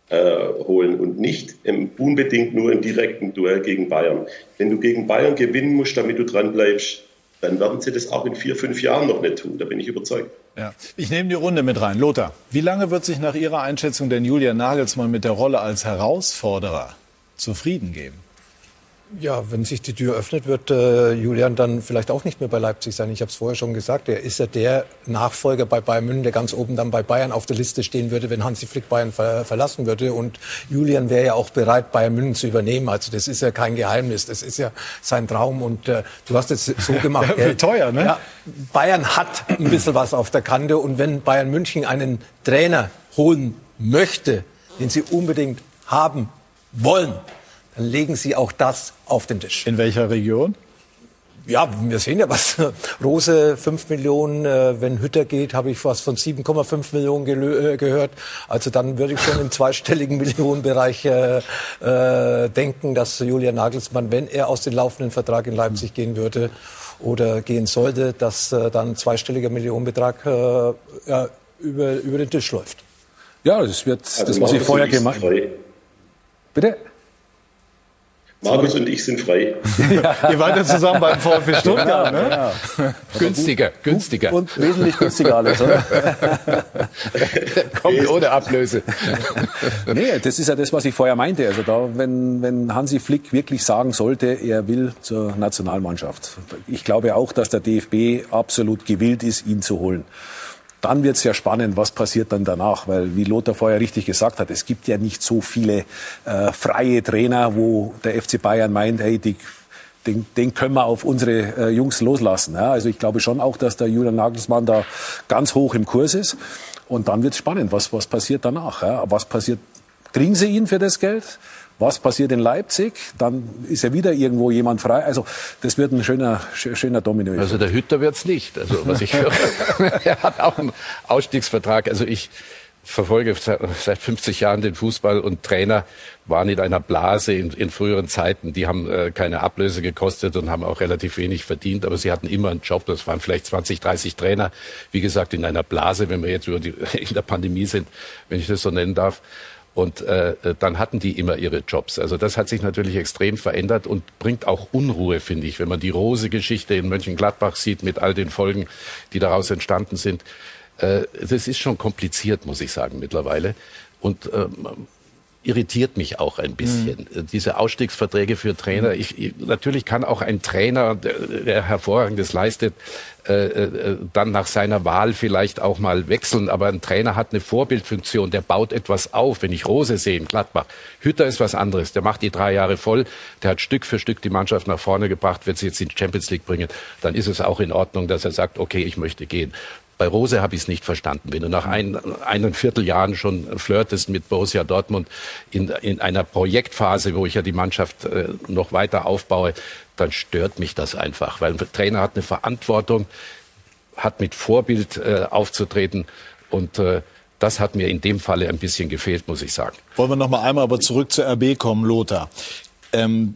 äh, holen und nicht im, unbedingt nur im direkten Duell gegen Bayern. Wenn du gegen Bayern gewinnen musst, damit du dran bleibst, dann werden sie das auch in vier, fünf Jahren noch nicht tun. Da bin ich überzeugt. Ja. Ich nehme die Runde mit rein. Lothar, wie lange wird sich nach Ihrer Einschätzung denn Julian Nagelsmann mit der Rolle als Herausforderer zufrieden geben? Ja, wenn sich die Tür öffnet, wird äh, Julian dann vielleicht auch nicht mehr bei Leipzig sein. Ich habe es vorher schon gesagt. Er ist ja der Nachfolger bei Bayern München, der ganz oben dann bei Bayern auf der Liste stehen würde, wenn Hansi Flick Bayern ver verlassen würde. Und Julian wäre ja auch bereit, Bayern München zu übernehmen. Also das ist ja kein Geheimnis. Das ist ja sein Traum. Und äh, du hast es so gemacht. ja, teuer, ne? Ja, Bayern hat ein bisschen was auf der Kante. Und wenn Bayern München einen Trainer holen möchte, den sie unbedingt haben wollen, legen Sie auch das auf den Tisch. In welcher Region? Ja, wir sehen ja was. Rose 5 Millionen, äh, wenn Hütter geht, habe ich was von 7,5 Millionen äh, gehört. Also dann würde ich schon im zweistelligen Millionenbereich äh, äh, denken, dass Julian Nagelsmann, wenn er aus dem laufenden Vertrag in Leipzig gehen würde oder gehen sollte, dass äh, dann ein zweistelliger Millionenbetrag äh, ja, über, über den Tisch läuft. Ja, das wird also das, was ich vorher gemacht habe. Bitte? Markus und ich sind frei. ja, ihr weiter zusammen beim VfB Stuttgart, ne? Ja. Günstiger, günstiger. Und wesentlich günstiger alles, oder? Kommt ohne Ablöse. nee, das ist ja das, was ich vorher meinte. Also da, wenn, wenn Hansi Flick wirklich sagen sollte, er will zur Nationalmannschaft. Ich glaube auch, dass der DFB absolut gewillt ist, ihn zu holen dann wird es ja spannend, was passiert dann danach, weil wie Lothar vorher richtig gesagt hat, es gibt ja nicht so viele äh, freie Trainer, wo der FC Bayern meint, hey, die, den, den können wir auf unsere äh, Jungs loslassen. Ja? Also ich glaube schon auch, dass der Julian Nagelsmann da ganz hoch im Kurs ist. Und dann wird es spannend, was, was passiert danach. Ja? Was passiert? Kriegen sie ihn für das Geld? Was passiert in Leipzig? Dann ist ja wieder irgendwo jemand frei. Also das wird ein schöner, schöner Domino. Also der Hütter wird's nicht. Also was ich höre, er hat auch einen Ausstiegsvertrag. Also ich verfolge seit 50 Jahren den Fußball und Trainer waren in einer Blase in, in früheren Zeiten. Die haben äh, keine Ablöse gekostet und haben auch relativ wenig verdient, aber sie hatten immer einen Job. Das waren vielleicht 20, 30 Trainer. Wie gesagt, in einer Blase, wenn wir jetzt über die, in der Pandemie sind, wenn ich das so nennen darf. Und äh, dann hatten die immer ihre Jobs. Also das hat sich natürlich extrem verändert und bringt auch Unruhe, finde ich, wenn man die Rose-Geschichte in Mönchengladbach sieht mit all den Folgen, die daraus entstanden sind. Äh, das ist schon kompliziert, muss ich sagen, mittlerweile. Und ähm, irritiert mich auch ein bisschen. Mhm. Diese Ausstiegsverträge für Trainer. Ich, ich, natürlich kann auch ein Trainer, der, der hervorragendes leistet, äh, äh, dann nach seiner Wahl vielleicht auch mal wechseln. Aber ein Trainer hat eine Vorbildfunktion, der baut etwas auf. Wenn ich Rose sehe in Gladbach, Hütter ist was anderes. Der macht die drei Jahre voll, der hat Stück für Stück die Mannschaft nach vorne gebracht, wird sie jetzt in die Champions League bringen. Dann ist es auch in Ordnung, dass er sagt, okay, ich möchte gehen. Bei Rose habe ich es nicht verstanden. Wenn du nach ein, einem Vierteljahren schon flirtest mit Borussia Dortmund in, in einer Projektphase, wo ich ja die Mannschaft äh, noch weiter aufbaue, dann stört mich das einfach, weil ein Trainer hat eine Verantwortung, hat mit Vorbild äh, aufzutreten und äh, das hat mir in dem Falle ein bisschen gefehlt, muss ich sagen. Wollen wir noch mal einmal aber zurück zur RB kommen, Lothar. Ähm,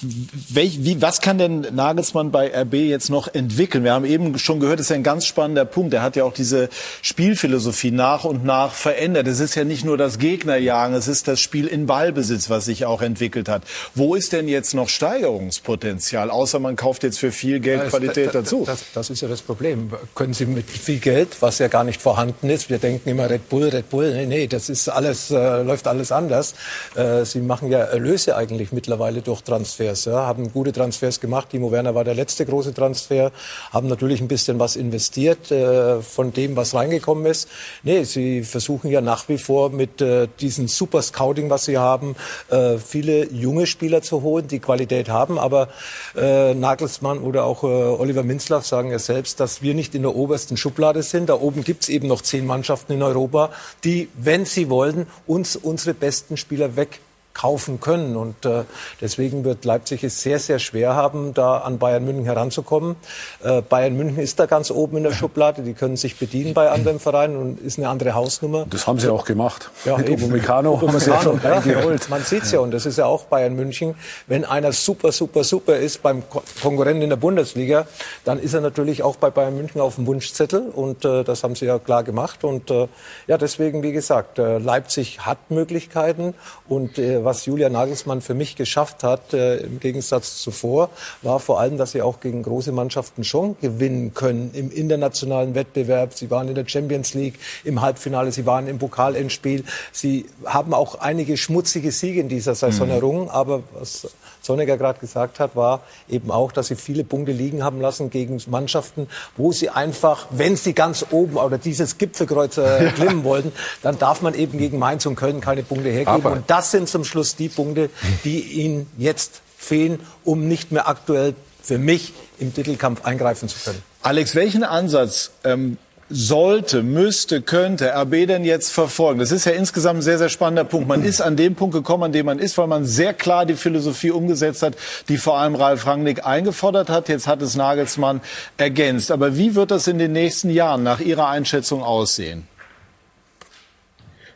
Welch, wie, was kann denn Nagelsmann bei RB jetzt noch entwickeln? Wir haben eben schon gehört, das ist ja ein ganz spannender Punkt. Er hat ja auch diese Spielphilosophie nach und nach verändert. Es ist ja nicht nur das Gegnerjagen, es ist das Spiel in Ballbesitz, was sich auch entwickelt hat. Wo ist denn jetzt noch Steigerungspotenzial? Außer man kauft jetzt für viel Geld Qualität das, dazu. Das, das, ist ja das Problem. Können Sie mit viel Geld, was ja gar nicht vorhanden ist, wir denken immer Red Bull, Red Bull, nee, nee das ist alles, äh, läuft alles anders. Äh, Sie machen ja Erlöse eigentlich mittlerweile durch Transfer. Transfers, ja, haben gute Transfers gemacht. Timo Werner war der letzte große Transfer, haben natürlich ein bisschen was investiert äh, von dem, was reingekommen ist. Nee, sie versuchen ja nach wie vor mit äh, diesem Super Scouting, was sie haben, äh, viele junge Spieler zu holen, die Qualität haben. Aber äh, Nagelsmann oder auch äh, Oliver Minzlaff sagen ja selbst, dass wir nicht in der obersten Schublade sind. Da oben gibt es eben noch zehn Mannschaften in Europa, die, wenn sie wollen, uns unsere besten Spieler weg kaufen können. Und äh, deswegen wird Leipzig es sehr, sehr schwer haben, da an Bayern München heranzukommen. Äh, Bayern München ist da ganz oben in der Schublade. Die können sich bedienen bei anderen Vereinen und ist eine andere Hausnummer. Das haben sie auch gemacht. Ja, Mit eben. Upamecano haben sie ja schon ja, geholt. Man sieht's ja und das ist ja auch Bayern München. Wenn einer super, super, super ist beim Ko Konkurrenten in der Bundesliga, dann ist er natürlich auch bei Bayern München auf dem Wunschzettel und äh, das haben sie ja klar gemacht. Und äh, ja, deswegen, wie gesagt, äh, Leipzig hat Möglichkeiten und äh, was Julia Nagelsmann für mich geschafft hat, äh, im Gegensatz zuvor, war vor allem, dass sie auch gegen große Mannschaften schon gewinnen können im internationalen Wettbewerb. Sie waren in der Champions League im Halbfinale, sie waren im Pokalendspiel. Sie haben auch einige schmutzige Siege in dieser Saison Mhm. errungen, aber was Sonniger gerade gesagt hat, war eben auch, dass sie viele Punkte liegen haben lassen gegen Mannschaften, wo sie einfach, wenn sie ganz oben oder dieses Gipfelkreuz äh, klimmen wollten, dann darf man eben gegen Mainz und Köln keine Punkte hergeben. Aber- und das sind zum Schluss die Punkte, die ihnen jetzt fehlen, um nicht mehr aktuell für mich im Titelkampf eingreifen zu können. Alex, welchen Ansatz ähm, sollte, müsste, könnte RB denn jetzt verfolgen? Das ist ja insgesamt ein sehr, sehr spannender Punkt. Man ist an dem Punkt gekommen, an dem man ist, weil man sehr klar die Philosophie umgesetzt hat, die vor allem Ralf Rangnick eingefordert hat. Jetzt hat es Nagelsmann ergänzt. Aber wie wird das in den nächsten Jahren nach Ihrer Einschätzung aussehen?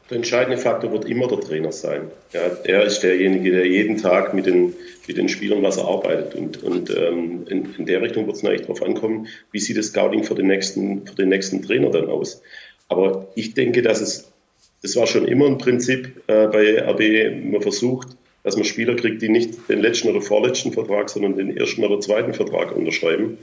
Der entscheidende Faktor wird immer der Trainer sein. Ja, er ist derjenige, der jeden Tag mit den, mit den Spielern was erarbeitet. Und, und ähm, in, in der Richtung wird es eigentlich darauf ankommen, wie sieht das Scouting für den, nächsten, für den nächsten Trainer dann aus. Aber ich denke, dass es, das war schon immer ein Prinzip äh, bei RB, man versucht, dass man Spieler kriegt, die nicht den letzten oder vorletzten Vertrag, sondern den ersten oder zweiten Vertrag unterschreiben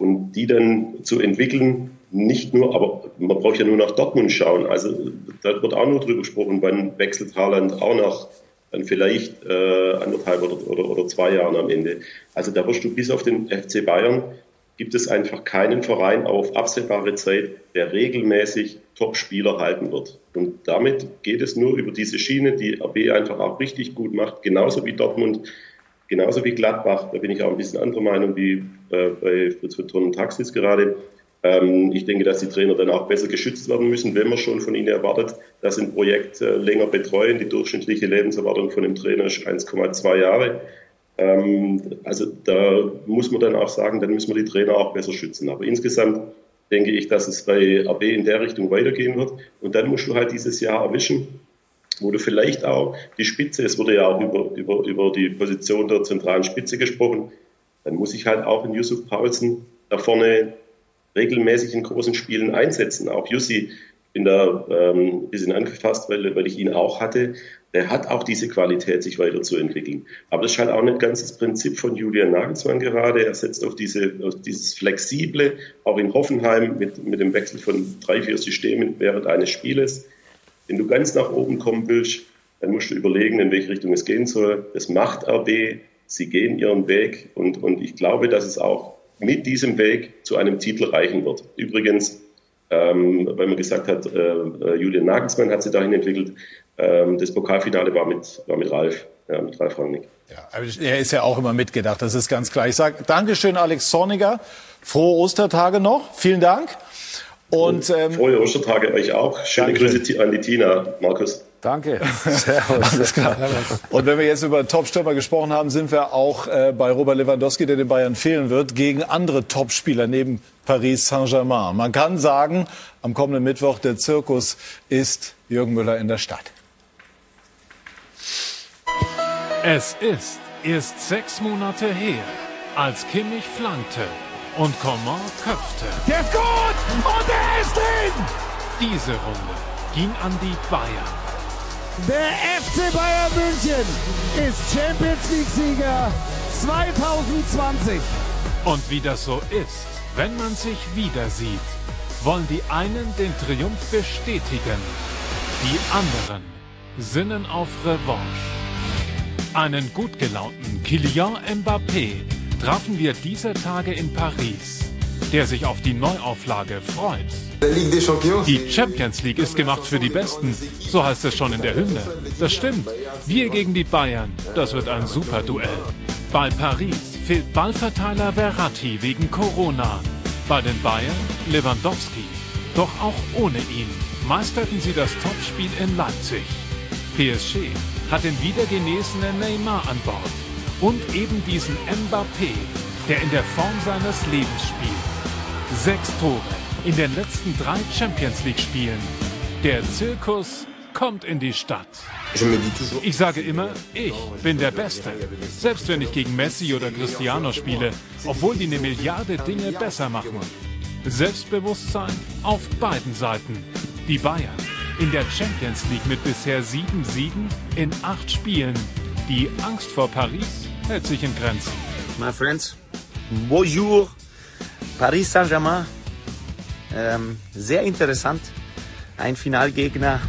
und die dann zu entwickeln, nicht nur, aber man braucht ja nur nach Dortmund schauen. Also da wird auch nur drüber gesprochen, wann wechselt Haaland auch nach dann vielleicht äh, anderthalb oder, oder, oder zwei Jahren am Ende. Also da wirst du bis auf den FC Bayern gibt es einfach keinen Verein auf absehbare Zeit, der regelmäßig Top-Spieler halten wird. Und damit geht es nur über diese Schiene, die RB einfach auch richtig gut macht, genauso wie Dortmund, genauso wie Gladbach. Da bin ich auch ein bisschen anderer Meinung wie äh, bei Fritz und Taxis gerade. Ähm, ich denke, dass die Trainer dann auch besser geschützt werden müssen, wenn man schon von ihnen erwartet, dass sie ein Projekt äh, länger betreuen. Die durchschnittliche Lebenserwartung von einem Trainer ist 1,2 Jahre. Ähm, also da muss man dann auch sagen, dann müssen wir die Trainer auch besser schützen. Aber insgesamt denke ich, dass es bei RB in der Richtung weitergehen wird. Und dann musst du halt dieses Jahr erwischen, wo du vielleicht auch die Spitze, es wurde ja auch über, über, über die Position der zentralen Spitze gesprochen, dann muss ich halt auch in Yusuf Paulsen da vorne regelmäßig in großen Spielen einsetzen. Auch Jussi, bin da ähm, ein bisschen angefasst, weil, weil ich ihn auch hatte. Der hat auch diese Qualität, sich weiterzuentwickeln. Aber das ist halt auch nicht ganz das Prinzip von Julian Nagelsmann gerade. Er setzt auf, diese, auf dieses Flexible, auch in Hoffenheim mit, mit dem Wechsel von drei, vier Systemen während eines Spieles. Wenn du ganz nach oben kommen willst, dann musst du überlegen, in welche Richtung es gehen soll. Das macht RB. Sie gehen ihren Weg und, und ich glaube, dass es auch mit diesem Weg zu einem Titel reichen wird. Übrigens, ähm, weil man gesagt hat, äh, äh, Julian Nagelsmann hat sie dahin entwickelt. Ähm, das Pokalfinale war mit, war mit Ralf, ja, mit Ralf Rangnick. Ja, er ist ja auch immer mitgedacht, das ist ganz klar. Ich sage Dankeschön, Alex Zorniger. Frohe Ostertage noch. Vielen Dank. Und ähm, Frohe Ostertage euch auch. Schöne Dankeschön. Grüße an die Tina, Markus. Danke. Servus. Alles klar. Und wenn wir jetzt über Topstürmer gesprochen haben, sind wir auch äh, bei Robert Lewandowski, der den Bayern fehlen wird, gegen andere Topspieler neben Paris Saint-Germain. Man kann sagen, am kommenden Mittwoch der Zirkus ist Jürgen Müller in der Stadt. Es ist erst sechs Monate her, als Kimmich flankte und Coman köpfte. Der ist gut und er ist drin! Diese Runde ging an die Bayern. Der FC Bayern München ist Champions League-Sieger 2020. Und wie das so ist, wenn man sich wieder sieht, wollen die einen den Triumph bestätigen, die anderen sinnen auf Revanche. Einen gut gelaunten Kylian Mbappé trafen wir dieser Tage in Paris, der sich auf die Neuauflage freut. Die Champions League ist gemacht für die Besten, so heißt es schon in der Hymne. Das stimmt. Wir gegen die Bayern, das wird ein super Duell. Bei Paris fehlt Ballverteiler Verratti wegen Corona. Bei den Bayern Lewandowski. Doch auch ohne ihn meisterten sie das Topspiel in Leipzig. PSG hat den wiedergenesenen Neymar an Bord und eben diesen Mbappé, der in der Form seines Lebens spielt. Sechs Tore in den letzten drei Champions League Spielen. Der Zirkus kommt in die Stadt. Ich sage immer, ich bin der Beste. Selbst wenn ich gegen Messi oder Cristiano spiele, obwohl die eine Milliarde Dinge besser machen. Selbstbewusstsein auf beiden Seiten. Die Bayern in der Champions League mit bisher sieben Siegen in acht Spielen. Die Angst vor Paris hält sich in Grenzen. My friends, bonjour, Paris Saint-Germain. Ähm, sehr interessant. Ein Finalgegner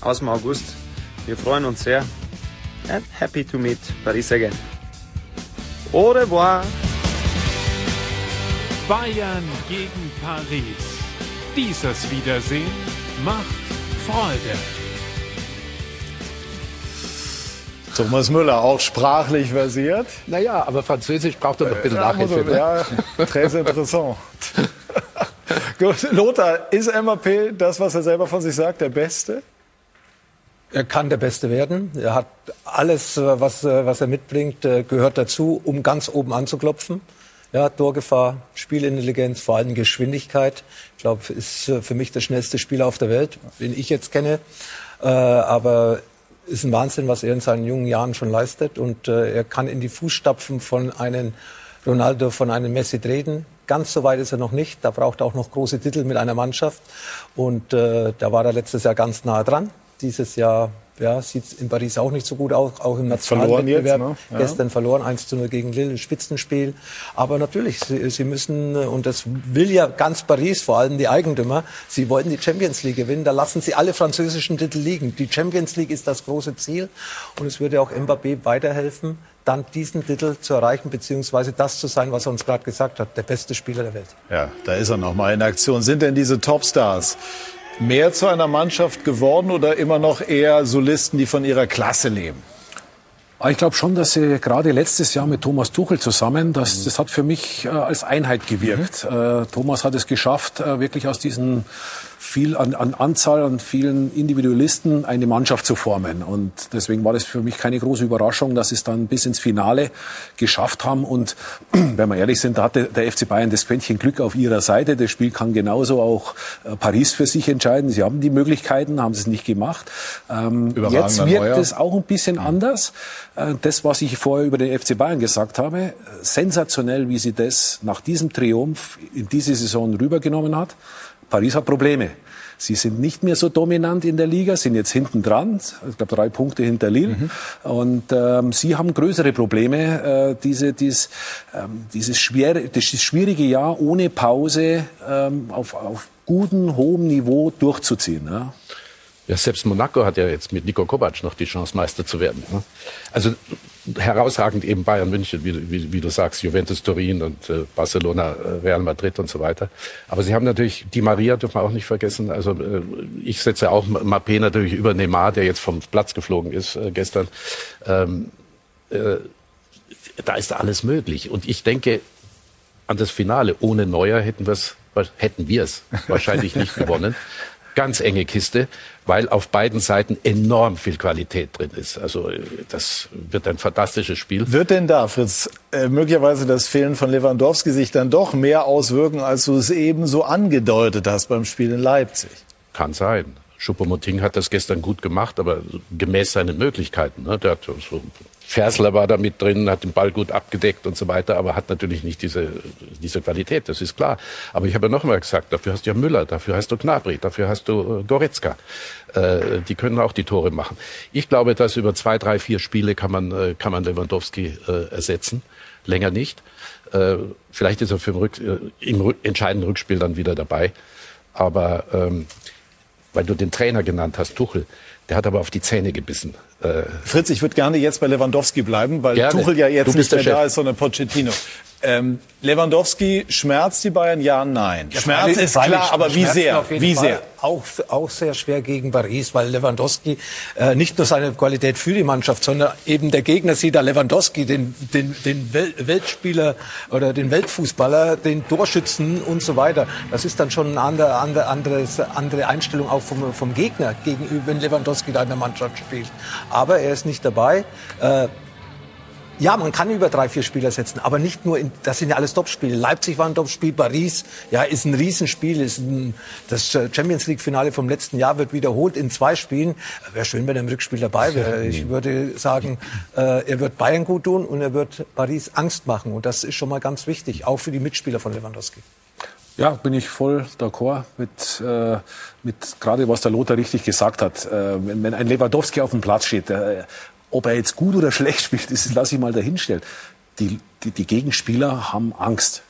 aus dem August. Wir freuen uns sehr. And happy to meet Paris again. Au revoir. Bayern gegen Paris. Dieses Wiedersehen macht Freude. Thomas Müller, auch sprachlich versiert. Naja, aber Französisch braucht er noch ein bisschen Nachhilfe. Ne? Ja, très interessant. Gut, Lothar, ist MAP das, was er selber von sich sagt, der Beste? Er kann der Beste werden. Er hat alles, was, was er mitbringt, gehört dazu, um ganz oben anzuklopfen. Ja, Torgefahr, Spielintelligenz, vor allem Geschwindigkeit. Ich glaube, ist für mich der schnellste Spieler auf der Welt, den ich jetzt kenne. Äh, aber ist ein Wahnsinn, was er in seinen jungen Jahren schon leistet. Und äh, er kann in die Fußstapfen von einem Ronaldo, von einem Messi treten. Ganz so weit ist er noch nicht. Da braucht er auch noch große Titel mit einer Mannschaft. Und äh, da war er letztes Jahr ganz nah dran. Dieses Jahr ja, sieht in Paris auch nicht so gut aus, auch im nationalen Wettbewerb. Ne? Ja. Gestern verloren, 1 zu 0 gegen Lille, Spitzenspiel. Aber natürlich, sie, sie, müssen, und das will ja ganz Paris, vor allem die Eigentümer, sie wollten die Champions League gewinnen, da lassen sie alle französischen Titel liegen. Die Champions League ist das große Ziel und es würde auch Mbappé weiterhelfen, dann diesen Titel zu erreichen, beziehungsweise das zu sein, was er uns gerade gesagt hat, der beste Spieler der Welt. Ja, da ist er nochmal in Aktion. Sind denn diese Topstars mehr zu einer Mannschaft geworden oder immer noch eher Solisten, die von ihrer Klasse leben? Ich glaube schon, dass sie gerade letztes Jahr mit Thomas Tuchel zusammen, das, das hat für mich äh, als Einheit gewirkt. Mhm. Äh, Thomas hat es geschafft, äh, wirklich aus diesen viel an, an Anzahl an vielen Individualisten eine Mannschaft zu formen. Und deswegen war das für mich keine große Überraschung, dass sie es dann bis ins Finale geschafft haben. Und wenn wir ehrlich sind, da hatte der FC Bayern das Quäntchen Glück auf ihrer Seite. Das Spiel kann genauso auch äh, Paris für sich entscheiden. Sie haben die Möglichkeiten, haben es nicht gemacht. Ähm, jetzt wirkt es auch ein bisschen anders. Äh, das, was ich vorher über den FC Bayern gesagt habe, sensationell, wie sie das nach diesem Triumph in diese Saison rübergenommen hat. Paris hat Probleme. Sie sind nicht mehr so dominant in der Liga, sind jetzt hinten dran, ich glaube drei Punkte hinter Lille. Mhm. Und ähm, sie haben größere Probleme, äh, diese, dies, ähm, dieses, schwer, dieses schwierige Jahr ohne Pause ähm, auf, auf gutem, hohem Niveau durchzuziehen. Ja. Ja, selbst Monaco hat ja jetzt mit Nico Kovac noch die Chance, Meister zu werden. Ne? Also herausragend eben Bayern München, wie, wie, wie du sagst, Juventus Turin und äh, Barcelona, äh, Real Madrid und so weiter. Aber sie haben natürlich, die Maria dürfen wir auch nicht vergessen. Also äh, ich setze auch Mappé natürlich über Neymar, der jetzt vom Platz geflogen ist äh, gestern. Ähm, äh, da ist alles möglich. Und ich denke, an das Finale ohne Neuer hätten wir es hätten wir es wahrscheinlich nicht gewonnen ganz enge Kiste, weil auf beiden Seiten enorm viel Qualität drin ist. Also das wird ein fantastisches Spiel. Wird denn da, Fritz, äh, möglicherweise das Fehlen von Lewandowski sich dann doch mehr auswirken, als du es eben so angedeutet hast beim Spiel in Leipzig? Kann sein. Schuppomoting hat das gestern gut gemacht, aber gemäß seinen Möglichkeiten. Ne? Der hat so Fersler war da mit drin, hat den Ball gut abgedeckt und so weiter, aber hat natürlich nicht diese, diese Qualität, das ist klar. Aber ich habe ja noch mal gesagt, dafür hast du ja Müller, dafür hast du Gnabry, dafür hast du äh, Goretzka. Äh, die können auch die Tore machen. Ich glaube, dass über zwei, drei, vier Spiele kann man, äh, kann man Lewandowski äh, ersetzen. Länger nicht. Äh, vielleicht ist er für Rück, äh, im Rück, entscheidenden Rückspiel dann wieder dabei. Aber ähm, weil du den Trainer genannt hast, Tuchel, der hat aber auf die Zähne gebissen. Äh, Fritz, ich würde gerne jetzt bei Lewandowski bleiben, weil gerne. Tuchel ja jetzt nicht mehr Chef. da ist, sondern Pochettino. Ähm, Lewandowski schmerzt die Bayern? Ja, nein. Ja, Schmerz freilich- ist freilich klar, aber wie sehr? Wie Fall. sehr? Auch, auch sehr schwer gegen Paris, weil Lewandowski äh, nicht nur seine Qualität für die Mannschaft, sondern eben der Gegner sieht da Lewandowski, den, den, den Wel Weltspieler oder den Weltfußballer, den Torschützen und so weiter. Das ist dann schon eine andere, andere, anderes, andere Einstellung auch vom, vom Gegner gegenüber, wenn Lewandowski da in der Mannschaft spielt. Aber er ist nicht dabei. Äh, ja, man kann über drei, vier Spieler setzen, aber nicht nur, in, das sind ja alles Topspiele. Leipzig war ein Topspiel, Paris, ja, ist ein Riesenspiel, ist ein, das Champions League Finale vom letzten Jahr wird wiederholt in zwei Spielen. Wäre schön, wenn er im Rückspiel dabei wäre. Ich würde sagen, äh, er wird Bayern gut tun und er wird Paris Angst machen. Und das ist schon mal ganz wichtig, auch für die Mitspieler von Lewandowski. Ja, bin ich voll d'accord mit, äh, mit gerade was der Lothar richtig gesagt hat. Äh, wenn, wenn ein Lewandowski auf dem Platz steht, äh, ob er jetzt gut oder schlecht spielt, das lasse ich mal dahinstellen. Die, die, die Gegenspieler haben Angst.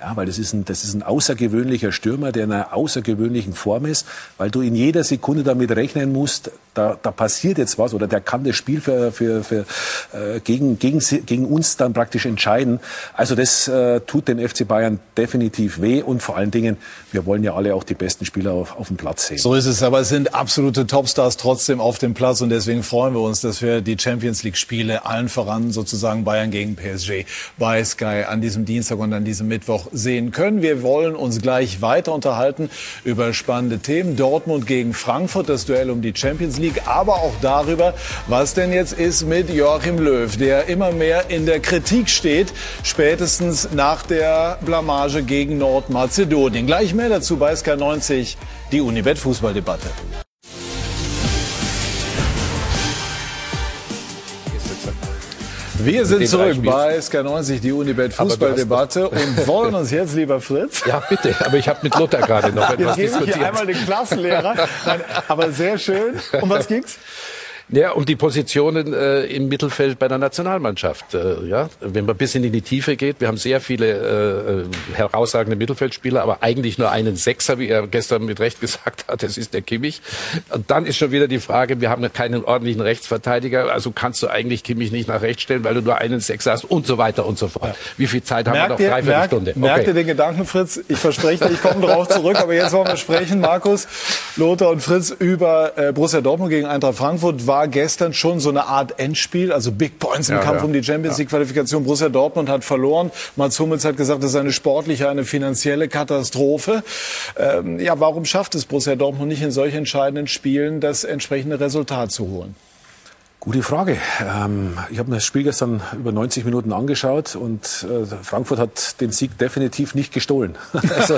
Ja, weil das ist, ein, das ist ein außergewöhnlicher Stürmer, der in einer außergewöhnlichen Form ist, weil du in jeder Sekunde damit rechnen musst, da, da passiert jetzt was oder der kann das Spiel für, für, für, äh, gegen, gegen, gegen uns dann praktisch entscheiden. Also das äh, tut den FC Bayern definitiv weh und vor allen Dingen, wir wollen ja alle auch die besten Spieler auf, auf dem Platz sehen. So ist es, aber es sind absolute Topstars trotzdem auf dem Platz und deswegen freuen wir uns, dass wir die Champions League Spiele allen voran sozusagen Bayern gegen PSG bei Sky an diesem Dienstag und an diesem Mittwoch sehen können. Wir wollen uns gleich weiter unterhalten über spannende Themen. Dortmund gegen Frankfurt, das Duell um die Champions League, aber auch darüber, was denn jetzt ist mit Joachim Löw, der immer mehr in der Kritik steht, spätestens nach der Blamage gegen Nordmazedonien. Gleich mehr dazu bei Sky 90, die Unibet Fußballdebatte. Wir sind zurück bei Sky 90, die Unibet Fußballdebatte und wollen uns jetzt, lieber Fritz, Ja, bitte. Aber ich habe mit Lothar gerade noch jetzt etwas gebe ich hier diskutiert. einmal den Klassenlehrer. Nein, aber sehr schön. Um was ging's? Ja, um die Positionen äh, im Mittelfeld bei der Nationalmannschaft. Äh, ja, wenn man ein bisschen in die Tiefe geht, wir haben sehr viele äh, äh, herausragende Mittelfeldspieler, aber eigentlich nur einen Sechser, wie er gestern mit Recht gesagt hat, das ist der Kimmich. Und dann ist schon wieder die Frage, wir haben keinen ordentlichen Rechtsverteidiger, also kannst du eigentlich Kimmich nicht nach rechts stellen, weil du nur einen Sechser hast und so weiter und so fort. Wie viel Zeit haben wir noch? Merkt ihr, Dreiviertel merkt, Stunde. merkt ihr den Gedanken, Fritz? Ich verspreche dir, ich komme drauf zurück. Aber jetzt wollen wir sprechen, Markus, Lothar und Fritz, über äh, Borussia Dortmund gegen Eintracht Frankfurt. War gestern schon so eine Art Endspiel, also Big Points im Ja, Kampf ja. um die Champions League Qualifikation. Borussia Dortmund hat verloren. Mats Hummels hat gesagt, das ist eine sportliche, eine finanzielle Katastrophe. Ähm, ja, warum schafft es Borussia Dortmund nicht in solch entscheidenden Spielen, das entsprechende Resultat zu holen? Gute Frage. Ähm, ich habe mir das Spiel gestern über 90 Minuten angeschaut und äh, Frankfurt hat den Sieg definitiv nicht gestohlen. also,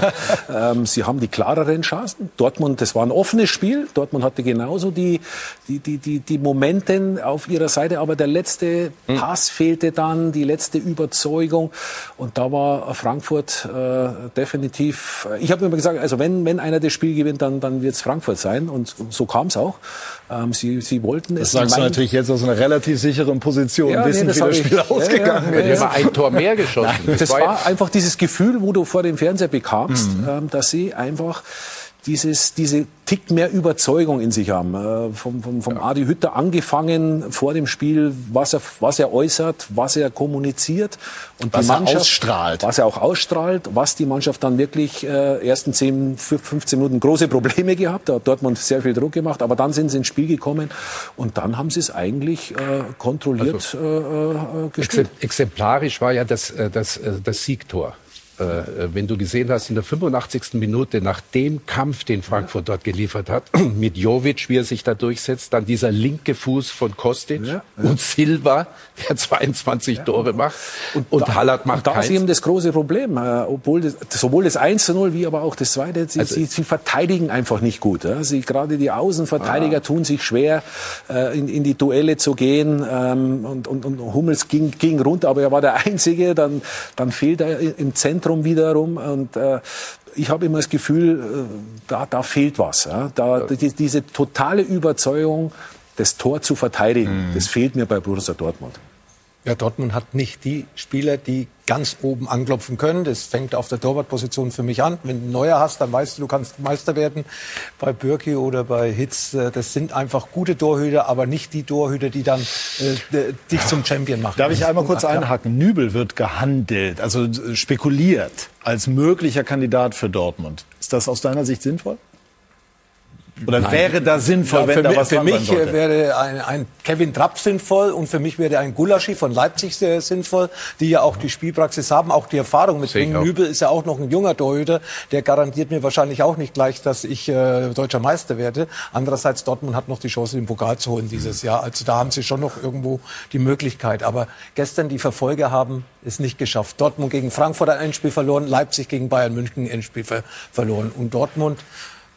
ähm, sie haben die klareren Chancen. Dortmund, das war ein offenes Spiel. Dortmund hatte genauso die, die, die, die, die Momente auf ihrer Seite, aber der letzte Pass fehlte dann, die letzte Überzeugung. Und da war Frankfurt äh, definitiv, ich habe immer gesagt, also wenn, wenn einer das Spiel gewinnt, dann, dann wird es Frankfurt sein. Und so kam es auch. Ähm, sie, sie wollten es. Das sagst du natürlich jetzt aus einer relativ sicheren Position, Ja, nee, wissend, das wie das ich- Spiel ja, ja, ausgegangen ja, Wir ist. haben ein Tor mehr geschossen. Das war war einfach dieses Gefühl, wo du vor dem Fernseher bekamst, Mhm. ähm, dass sie einfach dieses, diese Tick mehr Überzeugung in sich haben. Äh, vom, vom, vom Adi Hütter angefangen vor dem Spiel, was er, was er äußert, was er kommuniziert. Und Was die er Mannschaft, ausstrahlt. Was er auch ausstrahlt, was die Mannschaft dann wirklich äh, ersten 10, 15 Minuten große Probleme gehabt. Da hat Dortmund sehr viel Druck gemacht, aber dann sind sie ins Spiel gekommen und dann haben sie es eigentlich äh, kontrolliert äh, äh, gespielt. Exemp- Exemplarisch war ja das, äh, das, äh, das Siegtor. Äh, Wenn du gesehen hast, in der 85. Minute, nach dem Kampf, den Frankfurt dort geliefert hat, mit Jovic, wie er sich da durchsetzt, dann dieser linke Fuß von Kostic Ja, und Silva, der 22 Tore macht und, Hallert macht Und da ist eben das große Problem, äh, obwohl das, sowohl das 1 zu 0 wie aber auch das zweite, sie, Also- sie, sie verteidigen einfach nicht gut. Ja. Sie, gerade die Außenverteidiger tun sich schwer, äh, in, in die Duelle zu gehen. Ähm, und, und, und Hummels ging, ging runter, aber er war der Einzige. Dann, dann fehlt er im Zentrum wiederum. Und äh, ich habe immer das Gefühl, äh, da, da fehlt was. Ja. Da, die, diese totale Überzeugung, das Tor zu verteidigen, das fehlt mir bei Borussia Dortmund. Ja, Dortmund hat nicht die Spieler, die ganz oben anklopfen können. Das fängt auf der Torwartposition für mich an. Wenn du Neuer hast, dann weißt du, du kannst Meister werden. Bei Birki oder bei Hitz, äh, das sind einfach gute Torhüter, aber nicht die Torhüter, die dann äh, dich zum Champion machen. Darf ich einmal kurz einhaken? Nübel wird gehandelt, also spekuliert als möglicher Kandidat für Dortmund. Ist das aus deiner Sicht sinnvoll? Oder Nein. wäre da sinnvoll, ja, wenn da was Für mich wäre ein, ein, Kevin Trapp sinnvoll und für mich wäre ein Gulaschi von Leipzig sehr sinnvoll, die ja auch die Spielpraxis haben, auch die Erfahrung mit dem Nübel ist ja auch noch ein junger Torhüter, der garantiert mir wahrscheinlich auch nicht gleich, dass ich äh, deutscher Meister werde. Andererseits Dortmund hat noch die Chance, den Pokal zu holen dieses Jahr. Also da haben sie schon noch irgendwo die Möglichkeit. Aber gestern die Verfolger haben es nicht geschafft. Dortmund gegen Frankfurt ein Endspiel verloren, Leipzig gegen Bayern München ein Endspiel ver verloren und Dortmund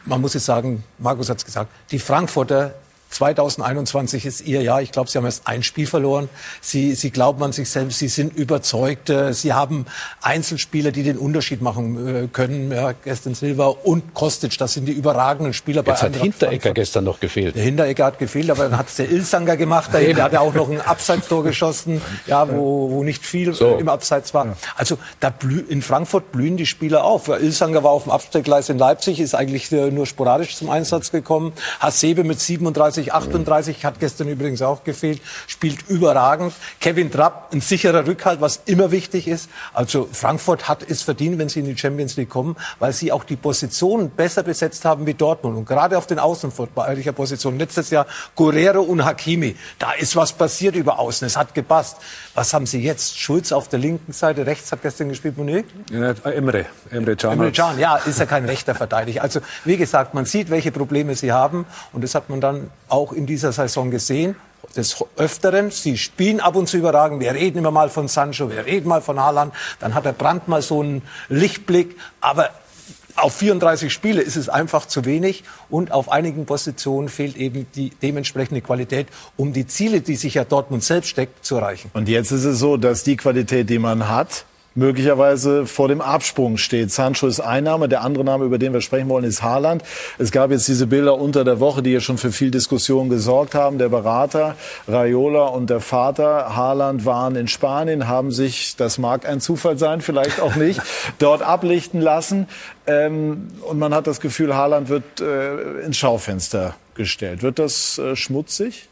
man muss jetzt sagen, Markus hat es gesagt, die Frankfurter 2021 ist ihr Jahr. Ich glaube, sie haben erst ein Spiel verloren. Sie, sie glauben an sich selbst. Sie sind überzeugt. Äh, sie haben Einzelspieler, die den Unterschied machen äh, können. Ja, gestern Silva und Kostic, das sind die überragenden Spieler. Jetzt bei hat Hinteregger gestern noch gefehlt. Der Hinteregger hat gefehlt, aber dann hat es der Ilsanger gemacht. Der, der hat ja auch noch ein Abseitstor geschossen, ja, wo, wo nicht viel so. im Abseits war. Also da blüh, in Frankfurt blühen die Spieler auf. Ilsanger war auf dem Abstellgleis in Leipzig, ist eigentlich äh, nur sporadisch zum Einsatz gekommen. Hasebe mit 37 38, 38 hat gestern übrigens auch gefehlt, spielt überragend. Kevin Trapp, ein sicherer Rückhalt, was immer wichtig ist. Also Frankfurt hat es verdient, wenn sie in die Champions League kommen, weil sie auch die Positionen besser besetzt haben wie Dortmund. Und gerade auf den außenverteidiger Positionen. Letztes Jahr Guerrero und Hakimi. Da ist was passiert über Außen. Es hat gepasst. Was haben Sie jetzt? Schulz auf der linken Seite, rechts hat gestern gespielt, Monique? Ja, Emre, Emre Can. Emre Can, ja, ist ja kein rechter Verteidiger. Also, wie gesagt, man sieht, welche Probleme Sie haben. Und das hat man dann auch in dieser Saison gesehen des Öfteren. Sie spielen ab und zu überragend. Wir reden immer mal von Sancho, wir reden mal von Haaland. Dann hat der Brandt mal so einen Lichtblick. Aber auf 34 Spiele ist es einfach zu wenig und auf einigen Positionen fehlt eben die dementsprechende Qualität, um die Ziele, die sich ja Dortmund selbst steckt, zu erreichen. Und jetzt ist es so, dass die Qualität, die man hat, möglicherweise vor dem Absprung steht. Sancho ist ein Name, der andere Name, über den wir sprechen wollen, ist Haaland. Es gab jetzt diese Bilder unter der Woche, die ja schon für viel Diskussion gesorgt haben. Der Berater Raiola und der Vater Haaland waren in Spanien, haben sich, das mag ein Zufall sein, vielleicht auch nicht, dort ablichten lassen. Ähm, und man hat das Gefühl, Haaland wird äh, ins Schaufenster gestellt. Wird das äh, schmutzig?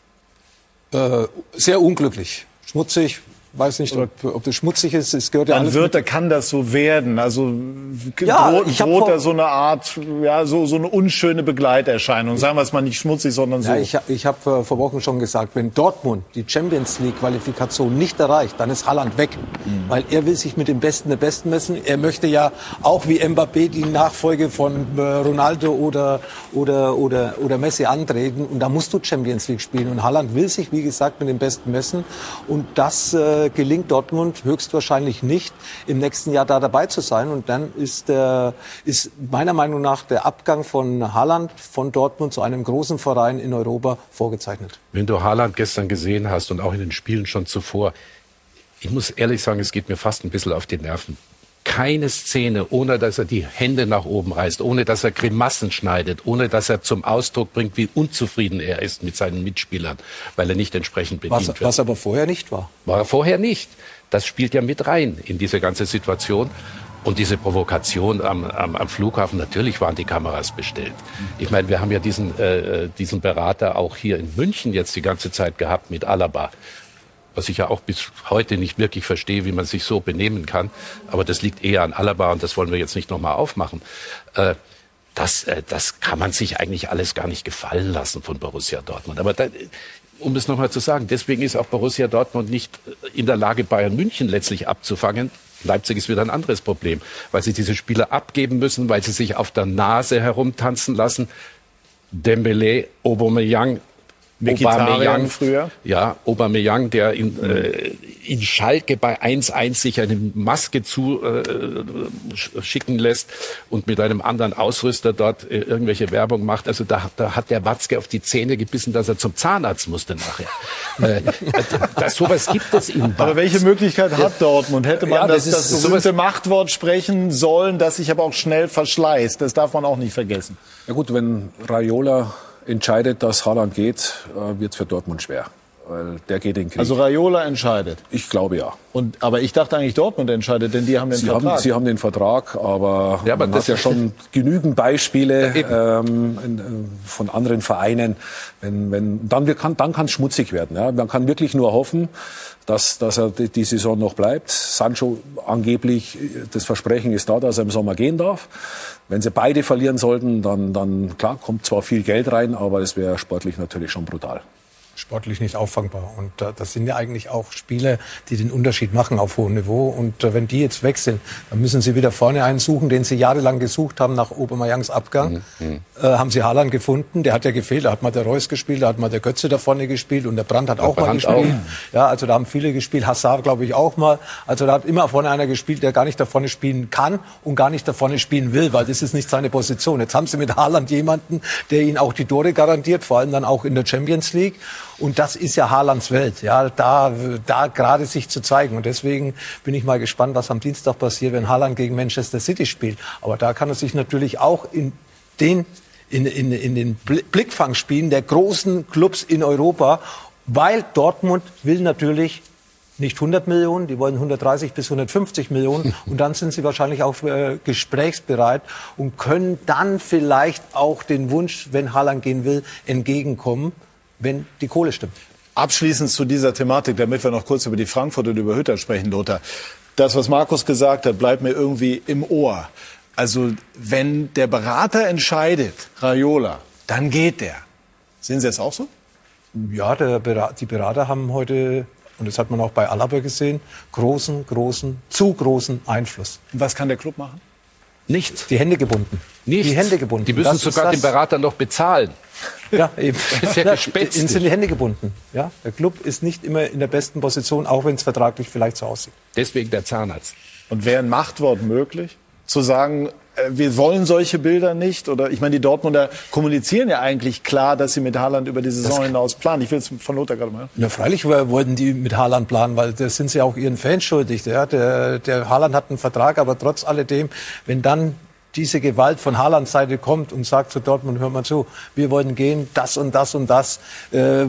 Äh, sehr unglücklich. Schmutzig, weiß nicht, ob, ob das schmutzig ist. Es gehört ja Dann alles wird, da kann das so werden. Also ja, droht, droht da so eine Art, ja, so, so eine unschöne Begleiterscheinung. Sagen wir es mal nicht schmutzig, sondern so. Ja, ich, ich habe äh, vor Wochen schon gesagt, wenn Dortmund die Champions League Qualifikation nicht erreicht, dann ist Haaland weg. Mhm. Weil er will sich mit dem Besten der Besten messen. Er möchte ja auch wie Mbappé die Nachfolge von äh, Ronaldo oder, oder, oder, oder Messi antreten. Und da musst du Champions League spielen. Und Haaland will sich, wie gesagt, mit dem Besten messen. Und das äh, äh, gelingt Dortmund höchstwahrscheinlich nicht, im nächsten Jahr da dabei zu sein. Und dann ist, der, ist meiner Meinung nach der Abgang von Haaland von Dortmund zu einem großen Verein in Europa vorgezeichnet. Wenn du Haaland gestern gesehen hast und auch in den Spielen schon zuvor, ich muss ehrlich sagen, es geht mir fast ein bisschen auf die Nerven keine Szene, ohne dass er die Hände nach oben reißt, ohne dass er Grimassen schneidet, ohne dass er zum Ausdruck bringt, wie unzufrieden er ist mit seinen Mitspielern, weil er nicht entsprechend bedient was, wird. Was aber vorher nicht war. War er vorher nicht. Das spielt ja mit rein in diese ganze Situation. Und diese Provokation am, am, am Flughafen, natürlich waren die Kameras bestellt. Ich meine, wir haben ja diesen, äh, äh diesen Berater auch hier in München jetzt die ganze Zeit gehabt mit Alaba was ich ja auch bis heute nicht wirklich verstehe, wie man sich so benehmen kann. Aber das liegt eher an Alaba und das wollen wir jetzt nicht nochmal aufmachen. Äh, das, äh, das kann man sich eigentlich alles gar nicht gefallen lassen von Borussia Dortmund. Aber da, um es nochmal zu sagen, deswegen ist auch Borussia Dortmund nicht in der Lage, Bayern München letztlich abzufangen. Leipzig ist wieder ein anderes Problem, weil sie diese Spieler abgeben müssen, weil sie sich auf der Nase herumtanzen lassen. Dembele, Aubameyang, Aubameyang früher. Ja, Aubameyang, der in, mhm. äh, in Schalke bei 1-1 sich eine Maske zu äh, schicken lässt und mit einem anderen Ausrüster dort äh, irgendwelche Werbung macht. Also da, da hat der Watzke auf die Zähne gebissen, dass er zum Zahnarzt musste nachher. äh, das, sowas gibt es in Aber welche Möglichkeit hat Dortmund? Hätte man ja, das, das, das berühmte Machtwort sprechen sollen, das sich aber auch schnell verschleißt? Das darf man auch nicht vergessen. Ja gut, wenn Raiola entscheidet, dass Haaland geht, äh, wird es für Dortmund schwer. Weil der geht in den Krieg. Also Raiola entscheidet. ich glaube ja. Und, aber ich dachte eigentlich Dortmund entscheidet, denn die haben den Sie Vertrag. haben, Sie haben den Vertrag, aber, Ja, aber man das- hat ja schon genügend Beispiele ähm, in, äh, von anderen Vereinen. Wenn, wenn, dann kann dann kann es schmutzig werden. Ja? Man kann wirklich nur hoffen, dass, dass er die, die Saison noch bleibt. Sancho angeblich, das Versprechen ist da, dass er im Sommer gehen darf. Wenn sie beide verlieren sollten, dann, dann klar, kommt zwar viel Geld rein, aber es wäre sportlich natürlich schon brutal. Sportlich nicht auffangbar. Und äh, das sind ja eigentlich auch Spieler, die den Unterschied machen auf hohem Niveau. Und äh, wenn die jetzt weg sind, dann müssen sie wieder vorne einen suchen, den sie jahrelang gesucht haben nach Obermeyangs Abgang. Mhm, Äh, haben sie Haaland gefunden, der hat ja gefehlt. Da hat mal der Reus gespielt, da hat mal der Götze da vorne gespielt und der Brandt hat auch mal Brandt gespielt. Ja, also da haben viele gespielt. Hazard, glaube ich, auch mal. Also da hat immer vorne einer gespielt, der gar nicht da vorne spielen kann und gar nicht da vorne spielen will, weil das ist nicht seine Position. Jetzt haben sie mit Haaland jemanden, der ihnen auch die Tore garantiert, vor allem dann auch in der Champions League. Und das ist ja Haalands Welt, ja, da, da gerade sich zu zeigen. Und deswegen bin ich mal gespannt, was am Dienstag passiert, wenn Haaland gegen Manchester City spielt. Aber da kann er sich natürlich auch in den, in, in, in den Bl- Blickfang spielen der großen Clubs in Europa, weil Dortmund will natürlich nicht 100 Millionen, die wollen 130 bis 150 Millionen und dann sind sie wahrscheinlich auch äh, gesprächsbereit und können dann vielleicht auch den Wunsch, wenn Haaland gehen will, entgegenkommen, wenn die Kohle stimmt. Abschließend zu dieser Thematik, damit wir noch kurz über die Frankfurt und über Hütter sprechen, Lothar. Das, was Markus gesagt hat, bleibt mir irgendwie im Ohr. Also, wenn der Berater entscheidet, Raiola, dann geht der. Sehen Sie das auch so? Ja, der die Berater haben heute, und das hat man auch bei Alaba gesehen, großen, großen, zu großen Einfluss. Und was kann der Club machen? Nichts. Die Hände gebunden. Nichts. Die Hände gebunden. Die müssen Das sogar das. den Berater noch bezahlen. Ja, eben. ist ja. Ihnen sind die Hände gebunden. Ja, der Club ist nicht immer in der besten Position, auch wenn es vertraglich vielleicht so aussieht. Deswegen der Zahnarzt. Und wäre ein Machtwort möglich? Zu sagen, wir wollen solche Bilder nicht? Oder ich meine, die Dortmunder kommunizieren ja eigentlich klar, dass sie mit Haaland über die Saison hinaus planen. Ich will es von Lothar gerade mal. Ja, freilich wollten die mit Haaland planen, weil das sind sie auch ihren Fans schuldig. Ja, der, der Haaland hat einen Vertrag, aber trotz alledem, wenn dann diese Gewalt von Haalands Seite kommt und sagt zu Dortmund, hör mal zu, wir wollen gehen, das und das und das äh,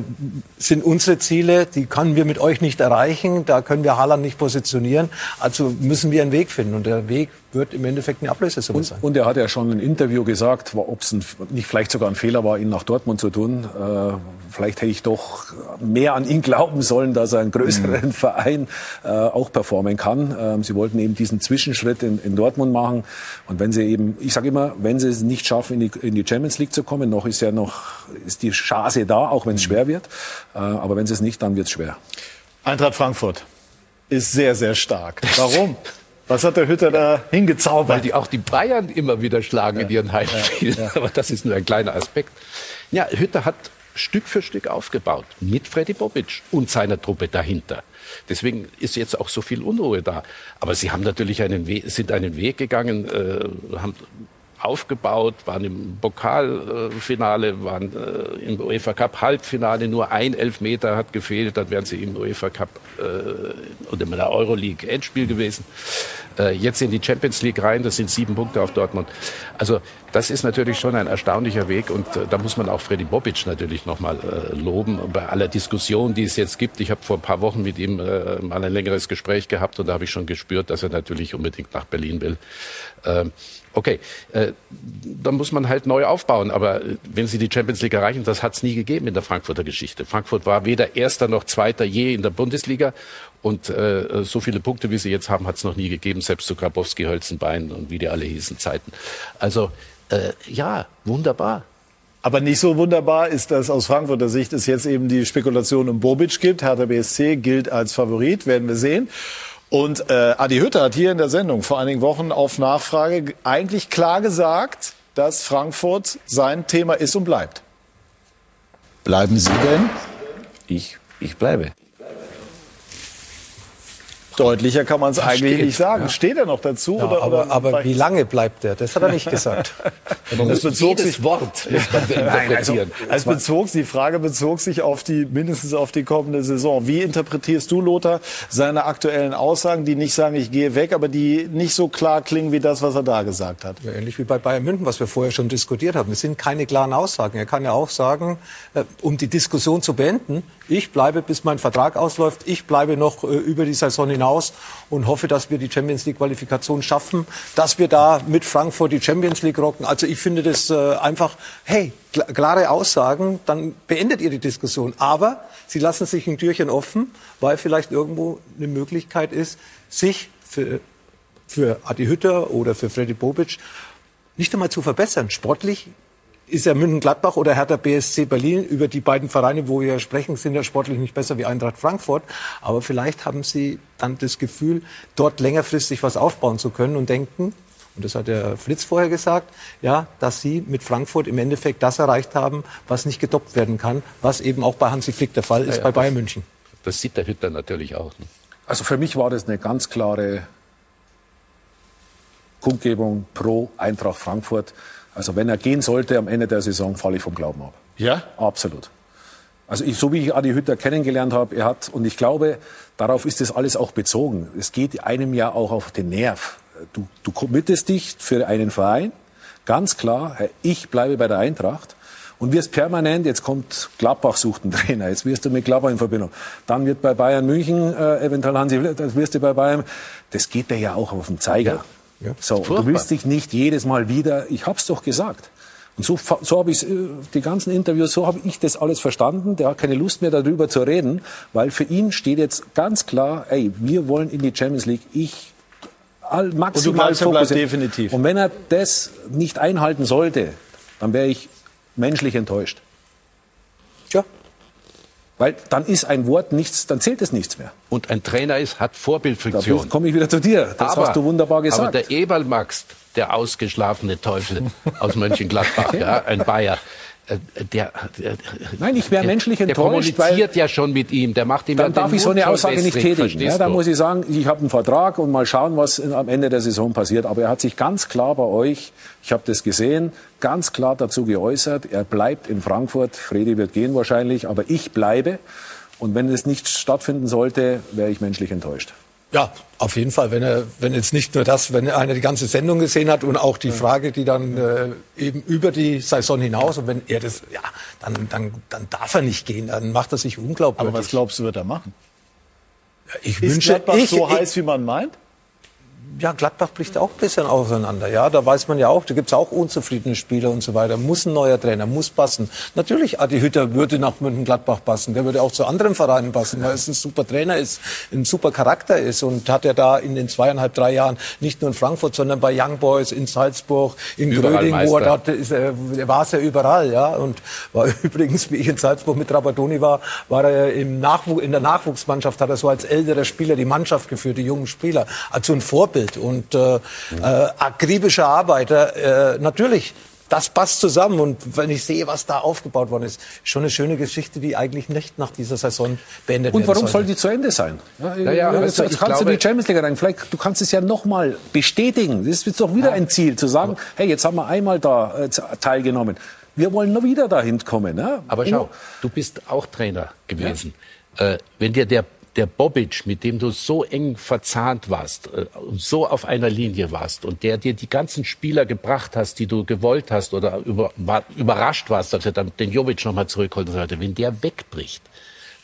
sind unsere Ziele, die können wir mit euch nicht erreichen, da können wir Haaland nicht positionieren, also müssen wir einen Weg finden und der Weg wird im Endeffekt eine Ablösesumme sein. Und er hat ja schon im Interview gesagt, ob es nicht vielleicht sogar ein Fehler war, ihn nach Dortmund zu tun. Äh, vielleicht hätte ich doch mehr an ihn glauben sollen, dass er einen größeren Verein äh, auch performen kann. Ähm, sie wollten eben diesen Zwischenschritt in, in Dortmund machen. Und wenn sie eben, ich sage immer, wenn sie es nicht schaffen, in die, in die Champions League zu kommen, noch ist ja noch ist die Chance da, auch wenn es schwer wird. Äh, aber wenn sie es nicht, dann wird es schwer. Eintracht Frankfurt ist sehr, sehr stark. Warum? Was hat der Hütter da hingezaubert? Weil die auch die Bayern immer wieder schlagen in ihren Heimspielen. Aber das ist nur ein kleiner Aspekt. Ja, Hütter hat Stück für Stück aufgebaut. Mit Freddy Bobic und seiner Truppe dahinter. Deswegen ist jetzt auch so viel Unruhe da. Aber sie haben natürlich einen Weg, sind einen Weg gegangen, äh, haben aufgebaut, waren im Pokalfinale, waren äh, im UEFA Cup Halbfinale, nur ein Elfmeter hat gefehlt, dann wären sie im UEFA Cup äh, oder in der Euroleague Endspiel gewesen. Äh, jetzt in die Champions League rein, das sind sieben Punkte auf Dortmund. Also das ist natürlich schon ein erstaunlicher Weg und äh, da muss man auch Freddy Bobic natürlich nochmal äh, loben. Bei aller Diskussion, die es jetzt gibt, ich habe vor ein paar Wochen mit ihm äh, mal ein längeres Gespräch gehabt und da habe ich schon gespürt, dass er natürlich unbedingt nach Berlin will. Ähm, Okay, äh, dann muss man halt neu aufbauen. Aber äh, wenn Sie die Champions League erreichen, das hat es nie gegeben in der Frankfurter Geschichte. Frankfurt war weder Erster noch Zweiter je in der Bundesliga. Und äh, so viele Punkte, wie sie jetzt haben, hat es noch nie gegeben, selbst zu Grabowski, Hölzenbein und wie die alle hießen Zeiten. Also äh, ja, wunderbar. Aber nicht so wunderbar ist, dass aus Frankfurter Sicht es jetzt eben die Spekulation um Bobic gibt. Hertha BSC gilt als Favorit, werden wir sehen. Und äh, Adi Hütter hat hier in der Sendung vor einigen Wochen auf Nachfrage eigentlich klar gesagt, dass Frankfurt sein Thema ist und bleibt. Bleiben Sie denn? Ich, ich bleibe. Deutlicher kann man es eigentlich steht, nicht sagen. Steht er noch dazu? Ja, oder, aber, aber wie lange bleibt er? Das hat er nicht gesagt. Das bezog sich, Wort man interpretieren. es bezog, die Frage bezog sich auf die, mindestens auf die kommende Saison. Wie interpretierst du, Lothar, seine aktuellen Aussagen, die nicht sagen, ich gehe weg, aber die nicht so klar klingen wie das, was er da gesagt hat? Ja, ähnlich wie bei Bayern München, was wir vorher schon diskutiert haben. Es sind keine klaren Aussagen. Er kann ja auch sagen, äh, um die Diskussion zu beenden, Ich bleibe, bis mein Vertrag ausläuft. Ich bleibe noch äh, über die Saison hinaus und hoffe, dass wir die Champions League Qualifikation schaffen, dass wir da mit Frankfurt die Champions League rocken. Also ich finde das äh, einfach, hey, kl klare Aussagen, dann beendet ihr die Diskussion. Aber sie lassen sich ein Türchen offen, weil vielleicht irgendwo eine Möglichkeit ist, sich für, für Adi Hütter oder für Freddy Bobic nicht einmal zu verbessern. Sportlich ist ja München-Gladbach oder Hertha BSC Berlin. Über die beiden Vereine, wo wir sprechen, sind ja sportlich nicht besser wie Eintracht Frankfurt. Aber vielleicht haben sie dann das Gefühl, dort längerfristig was aufbauen zu können und denken, und das hat der Fritz vorher gesagt, ja, dass sie mit Frankfurt im Endeffekt das erreicht haben, was nicht getoppt werden kann, was eben auch bei Hansi Flick der Fall ist, ja, ja, bei Bayern München. Das sieht der Hütter natürlich auch. Ne? Also für mich war das eine ganz klare Kundgebung pro Eintracht Frankfurt. Also wenn er gehen sollte am Ende der Saison, falle ich vom Glauben ab. Ja? Absolut. Also ich, so wie ich Adi Hütter kennengelernt habe, er hat, und ich glaube, darauf ist das alles auch bezogen. Es geht einem ja auch auf den Nerv. Du, du committest dich für einen Verein, ganz klar, ich bleibe bei der Eintracht und wirst permanent, jetzt kommt Gladbach sucht einen Trainer, jetzt wirst du mit Gladbach in Verbindung. Dann wird bei Bayern München äh, eventuell Hansi, das wirst du bei Bayern, das geht dir ja auch auf den Zeiger. Ja, so, du willst dich nicht jedes Mal wieder, ich hab's doch gesagt. Und so, so habe ich äh, die ganzen Interviews, so habe ich das alles verstanden. Der hat keine Lust mehr darüber zu reden, weil für ihn steht jetzt ganz klar, ey, wir wollen in die Champions League. Ich all, maximal fokussiert. definitiv. Und wenn er das nicht einhalten sollte, dann wäre ich menschlich enttäuscht. Weil dann ist ein Wort nichts, dann zählt es nichts mehr. Und ein Trainer ist, hat Vorbildfunktion. Da komme ich wieder zu dir. Das aber, hast du wunderbar gesagt. Aber der Eberl Max, der ausgeschlafene Teufel aus Mönchengladbach, ja, ein Bayer, der, der, Nein, ich wäre menschlich enttäuscht. Der kommuniziert ja schon mit ihm, der macht ihm Dann ja darf ich so eine Aussage nicht tätigen. Ja, da muss ich sagen, ich habe einen Vertrag und mal schauen, was am Ende der Saison passiert. Aber er hat sich ganz klar bei euch, ich habe das gesehen, ganz klar dazu geäußert, er bleibt in Frankfurt. Fredi wird gehen wahrscheinlich, aber ich bleibe. Und wenn es nicht stattfinden sollte, wäre ich menschlich enttäuscht. Ja, auf jeden Fall. Wenn er, wenn jetzt nicht nur das, wenn einer die ganze Sendung gesehen hat und auch die Frage, die dann äh, eben über die Saison hinaus und wenn er das, ja, dann, dann, dann darf er nicht gehen, dann macht er sich unglaublich. Aber was glaubst du, wird er machen? Ja, ich Ist wünsche, Gladbach ich, so ich, heiß, wie man meint? Ja, Gladbach bricht auch ein bisschen auseinander. Ja, da weiß man ja auch, da gibt's auch unzufriedene Spieler und so weiter. Muss ein neuer Trainer, muss passen. Natürlich, Adi Hütter würde nach München-Gladbach passen. Der würde auch zu anderen Vereinen passen, weil es ein super Trainer ist, ein super Charakter ist und hat ja da in den zweieinhalb, drei Jahren nicht nur in Frankfurt, sondern bei Young Boys, in Salzburg, in Gröding, wo er dort ist, er war es ja überall, ja. Und war übrigens, wie ich in Salzburg mit Rabadoni war, war er im Nachwuch, in der Nachwuchsmannschaft, hat er so als älterer Spieler die Mannschaft geführt, die jungen Spieler. Also ein Vorbild. Umfeld und äh, äh, akribische Arbeiter, äh, natürlich das passt zusammen. Und wenn ich sehe, was da aufgebaut worden ist, schon eine schöne Geschichte, die eigentlich nicht nach dieser Saison beendet Und warum soll die zu Ende sein? Ja, ja, ja also, jetzt kannst glaube, du die Champions League rein. Vielleicht, du kannst es ja nochmal bestätigen. Das ist doch wieder ja. ein Ziel, zu sagen, hey, jetzt haben wir einmal da äh, teilgenommen. Wir wollen noch wieder dahin kommen. Ne? Aber schau, du bist auch Trainer gewesen. Äh, wenn dir der der Bobic, mit dem du so eng verzahnt warst äh, und so auf einer Linie warst und der dir die ganzen Spieler gebracht hast, die du gewollt hast oder über, war, überrascht warst, dass er dann den Jovic nochmal zurückholen sollte, wenn der wegbricht,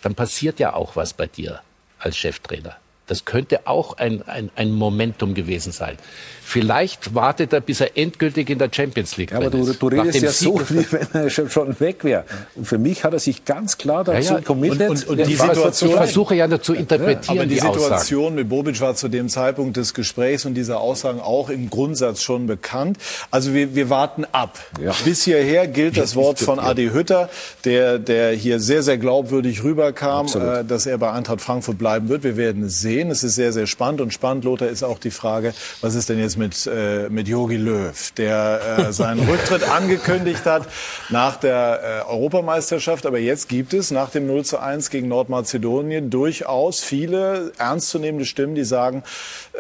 dann passiert ja auch was bei dir als Cheftrainer. Das könnte auch ein, ein, ein Momentum gewesen sein. Vielleicht wartet er, bis er endgültig in der Champions League ja, aber du, du redest ja so, wie wenn er schon weg wäre. Und für mich hat er sich ganz klar dazu ja, ja. committed. Und, und, und die Situation, ich versuche ja zu interpretieren, ja, aber die, die Situation Aussagen. mit Bobic war zu dem Zeitpunkt des Gesprächs und dieser Aussagen auch im Grundsatz schon bekannt. Also wir, wir warten ab. Ja. Bis hierher gilt das Wort von Adi Hütter, der, der hier sehr, sehr glaubwürdig rüberkam, äh, dass er bei Eintracht Frankfurt bleiben wird. Wir werden es sehen. Es ist sehr, sehr spannend. Und spannend, Lothar, ist auch die Frage, was ist denn jetzt mit, äh, mit Jogi Löw, der äh, seinen Rücktritt angekündigt hat nach der äh, Europameisterschaft. Aber jetzt gibt es nach dem 0 zu 1 gegen Nordmazedonien durchaus viele ernstzunehmende Stimmen, die sagen,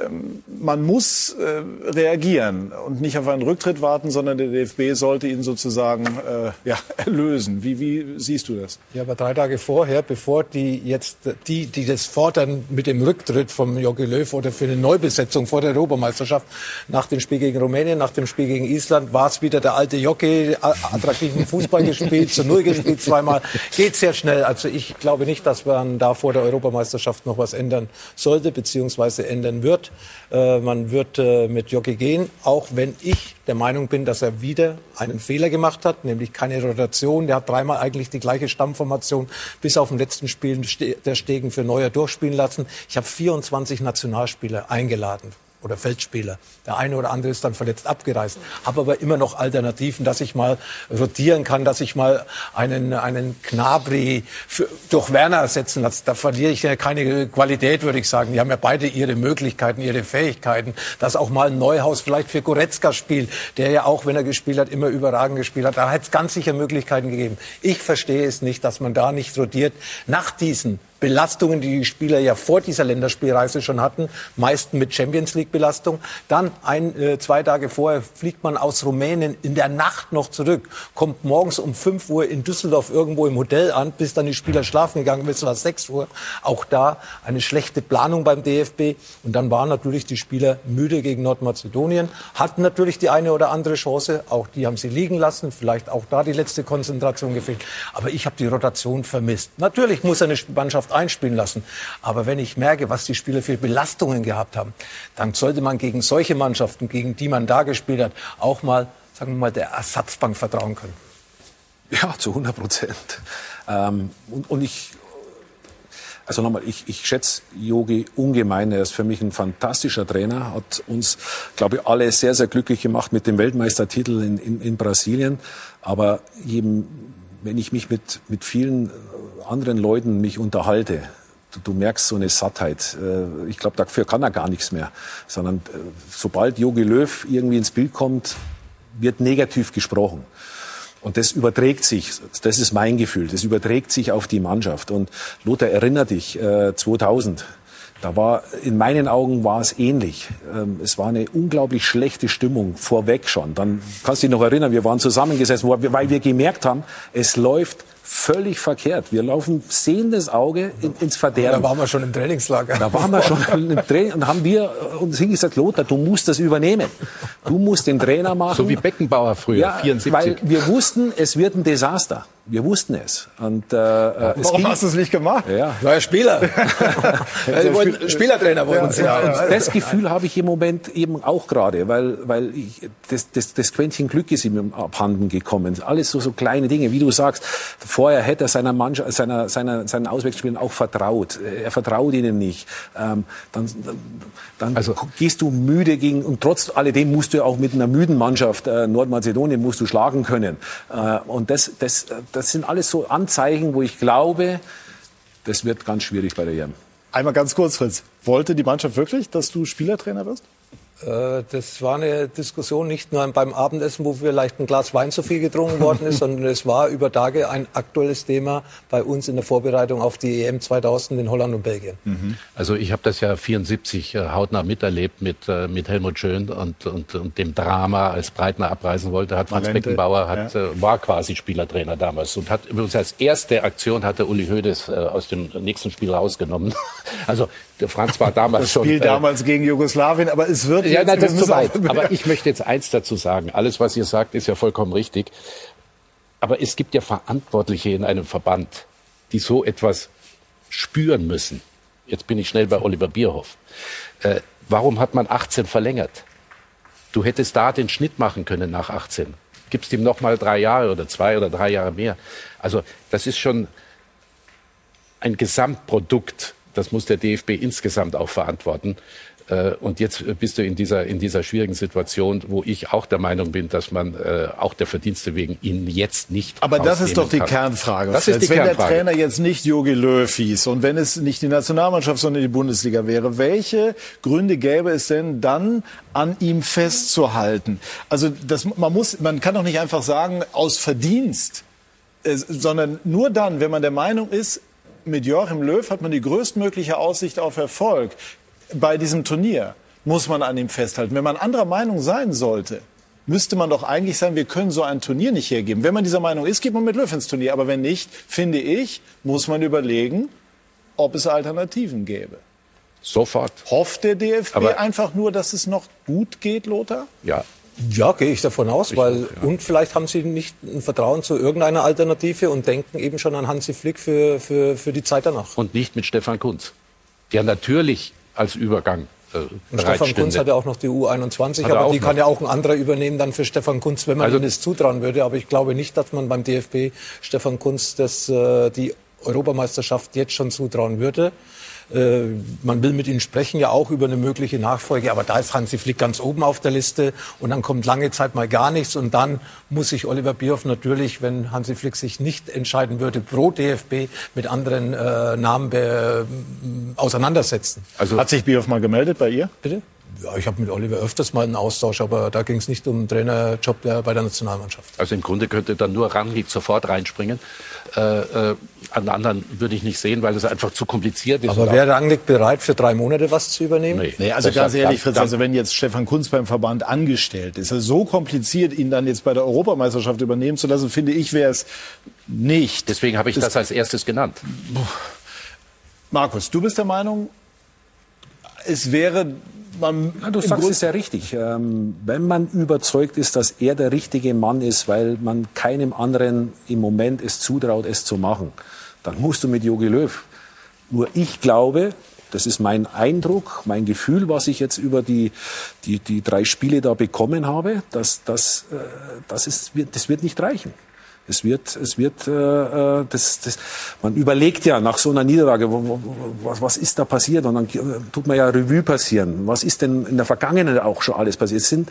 ähm, man muss äh, reagieren und nicht auf einen Rücktritt warten, sondern der DFB sollte ihn sozusagen äh, ja, erlösen. Wie, wie siehst du das? Ja, aber drei Tage vorher, bevor die jetzt die, die das fordern mit dem Rücktritt, vom Jogi Löw oder für eine Neubesetzung vor der Europameisterschaft. Nach dem Spiel gegen Rumänien, nach dem Spiel gegen Island war es wieder der alte Jockey, attraktiven Fußball gespielt, zu Null gespielt zweimal. Geht sehr schnell. Also ich glaube nicht, dass man da vor der Europameisterschaft noch was ändern sollte, beziehungsweise ändern wird. Äh, man wird äh, mit Jockey gehen, auch wenn ich der Meinung bin, dass er wieder einen Fehler gemacht hat, nämlich keine Rotation. Der hat dreimal eigentlich die gleiche Stammformation bis auf den letzten Spiel der Stegen für Neuer durchspielen lassen. Ich habe 24 Nationalspieler eingeladen oder Feldspieler. Der eine oder andere ist dann verletzt abgereist. Habe aber immer noch Alternativen, dass ich mal rotieren kann, dass ich mal einen, einen Knabri für, durch Werner ersetzen lasse. Da verliere ich ja keine Qualität, würde ich sagen. Die haben ja beide ihre Möglichkeiten, ihre Fähigkeiten. Dass auch mal ein Neuhaus vielleicht für Goretzka spielt, der ja auch, wenn er gespielt hat, immer überragend gespielt hat. Da hat es ganz sicher Möglichkeiten gegeben. Ich verstehe es nicht, dass man da nicht rotiert. Nach diesen Belastungen, die die Spieler ja vor dieser Länderspielreise schon hatten, meisten mit Champions League Belastung. Dann ein, äh, zwei Tage vorher fliegt man aus Rumänien in der Nacht noch zurück, kommt morgens um 5 Uhr in Düsseldorf irgendwo im Hotel an, bis dann die Spieler schlafen gegangen sind, war 6 Uhr. Auch da eine schlechte Planung beim DFB. Und dann waren natürlich die Spieler müde gegen Nordmazedonien, hatten natürlich die eine oder andere Chance, auch die haben sie liegen lassen, vielleicht auch da die letzte Konzentration gefehlt. Aber ich habe die Rotation vermisst. Natürlich muss eine Mannschaft einspielen lassen. Aber wenn ich merke, was die Spieler für Belastungen gehabt haben, dann sollte man gegen solche Mannschaften, gegen die man da gespielt hat, auch mal, sagen wir mal, der Ersatzbank vertrauen können. Ja, zu 100 Prozent. Ähm, und, und ich, also nochmal, ich, ich schätze Yogi ungemein. Er ist für mich ein fantastischer Trainer, hat uns, glaube ich, alle sehr, sehr glücklich gemacht mit dem Weltmeistertitel in, in, in Brasilien. Aber eben, wenn ich mich mit, mit vielen anderen Leuten mich unterhalte, du, du merkst so eine Sattheit. Äh, ich glaube, dafür kann er gar nichts mehr. Sondern äh, sobald Jogi Löw irgendwie ins Bild kommt, wird negativ gesprochen. Und das überträgt sich, das ist mein Gefühl, das überträgt sich auf die Mannschaft. Und Lothar, erinnert dich, 2000, äh, da war, in meinen Augen war es ähnlich. Ähm, es war eine unglaublich schlechte Stimmung vorweg schon. Dann kannst du dich noch erinnern, wir waren zusammengesessen, weil wir gemerkt haben, es läuft völlig verkehrt. Wir laufen sehendes Auge in, ins Verderben. Da waren wir schon im Trainingslager. Da waren wir schon im Training und haben wir uns hingesagt, Lothar, du musst das übernehmen. Du musst den Trainer machen. So wie Beckenbauer früher, ja, 74. Weil wir wussten, es wird ein Desaster. Wir wussten es. Und, äh, ja, Warum hast du es nicht gemacht? Ja. War ja Spieler. wir wollten, Spielertrainer wollten ja, ja, Und das Gefühl habe ich im Moment eben auch gerade, weil, weil ich, das, das, das Quäntchen Glück ist ihm abhanden gekommen. Alles so, so kleine Dinge, wie du sagst. Vorher hätte er seiner Mannschaft, seiner, seiner, seinen Auswechselspielern auch vertraut. Er vertraut ihnen nicht. Ähm, dann dann also, gehst du müde gegen, und trotz alledem musst du ja auch mit einer müden Mannschaft, äh, Nordmazedonien musst du schlagen können. Äh, und das, das, das sind alles so Anzeichen, wo ich glaube, das wird ganz schwierig bei der EM. Einmal ganz kurz, Fritz. Wollte die Mannschaft wirklich, dass du Spielertrainer wirst? Äh, das war eine Diskussion nicht nur beim Abendessen, wo vielleicht ein Glas Wein zu viel getrunken worden ist, sondern es war über Tage ein aktuelles Thema bei uns in der Vorbereitung auf die EM 2000 in Holland und Belgien. Mhm. Also ich habe das ja 74 äh, hautnah miterlebt mit, äh, mit Helmut Schön und, und, und dem Drama, als Breitner abreisen wollte, hat Franz Valente, Beckenbauer hat, ja. war quasi Spielertrainer damals und hat übrigens als erste Aktion hatte Uli Hoedes aus dem nächsten Spiel rausgenommen. Also der Franz war damals das Spiel schon. damals gegen Jugoslawien, aber es wird ja, nein, das ist zu weit. Aber ich möchte jetzt eins dazu sagen. Alles, was ihr sagt, ist ja vollkommen richtig. Aber es gibt ja Verantwortliche in einem Verband, die so etwas spüren müssen. Jetzt bin ich schnell bei Oliver Bierhoff. Äh, warum hat man 18 verlängert? Du hättest da den Schnitt machen können nach 18. Gibst ihm noch mal drei Jahre oder zwei oder drei Jahre mehr. Also das ist schon ein Gesamtprodukt. Das muss der DFB insgesamt auch verantworten. Äh, und jetzt bist du in dieser, in dieser schwierigen Situation, wo ich auch der Meinung bin, dass man äh, auch der Verdienste wegen ihn jetzt nicht. Aber das ist doch die kann. Kernfrage. Das ist die wenn Kernfrage. der Trainer jetzt nicht Jogi Löw hieß und wenn es nicht die Nationalmannschaft, sondern die Bundesliga wäre, welche Gründe gäbe es denn dann, an ihm festzuhalten? Also das, man muss, man kann doch nicht einfach sagen, aus Verdienst, äh, sondern nur dann, wenn man der Meinung ist, mit Joachim Löw hat man die größtmögliche Aussicht auf Erfolg bei diesem Turnier muss man an ihm festhalten. Wenn man anderer Meinung sein sollte, müsste man doch eigentlich sagen, wir können so ein Turnier nicht hergeben. Wenn man dieser Meinung ist, geht man mit Löw ins Turnier. Aber wenn nicht, finde ich, muss man überlegen, ob es Alternativen gäbe. Sofort. Hofft der DFB Aber- einfach nur, dass es noch gut geht, Lothar? Ja. Ja, gehe ich davon aus, weil und vielleicht haben sie nicht ein Vertrauen zu irgendeiner Alternative und denken eben schon an Hansi Flick für, für, für die Zeit danach. Und nicht mit Stefan Kunz. Der natürlich als Übergang äh, Und Stefan Kunz hat ja auch noch die U21, Hat er aber auch die kann noch. ja auch ein anderer übernehmen dann für Stefan Kunz, wenn man Also- ihm das zutrauen würde. Aber ich glaube nicht, dass man beim DFB Stefan Kunz das, äh, die Europameisterschaft jetzt schon zutrauen würde. Äh, man will mit ihnen sprechen, ja auch über eine mögliche Nachfolge, aber da ist Hansi Flick ganz oben auf der Liste und dann kommt lange Zeit mal gar nichts und dann muss sich Oliver Bierhoff natürlich, wenn Hansi Flick sich nicht entscheiden würde, pro DFB mit anderen äh, Namen auseinandersetzen. Also Hat sich Bioff mal gemeldet bei ihr? Bitte? Ja, ich habe mit Oliver öfters mal einen Austausch, aber da ging es nicht um einen Trainerjob der, bei der Nationalmannschaft. Also im Grunde könnte dann nur Rangnick sofort reinspringen. Äh, äh, an anderen würde ich nicht sehen, weil es einfach zu kompliziert ist. Aber wäre Rangnick bereit, für drei Monate was zu übernehmen? Nee. Nee, also Das- ganz ehrlich, Fritz, also wenn jetzt Stefan Kunz beim Verband angestellt ist, es so kompliziert, ihn dann jetzt bei der Europameisterschaft übernehmen zu lassen, finde ich, wäre es nicht. Deswegen habe ich das als erstes genannt. Markus, du bist der Meinung, es wäre man Ja, du sagst Grund- es ja richtig. Ähm, wenn man überzeugt ist, dass er der richtige Mann ist, weil man keinem anderen im Moment es zutraut, es zu machen, dann musst du mit Jogi Löw. Nur ich glaube, das ist mein Eindruck, mein Gefühl, was ich jetzt über die, die, die drei Spiele da bekommen habe, dass, dass, äh, das, ist, das wird nicht reichen. Es wird, es wird, äh, äh, das, das, man überlegt ja nach so einer Niederlage, wo, wo, was, was ist da passiert? Und dann äh, tut man ja Revue passieren. Was ist denn in der Vergangenheit auch schon alles passiert? Es sind,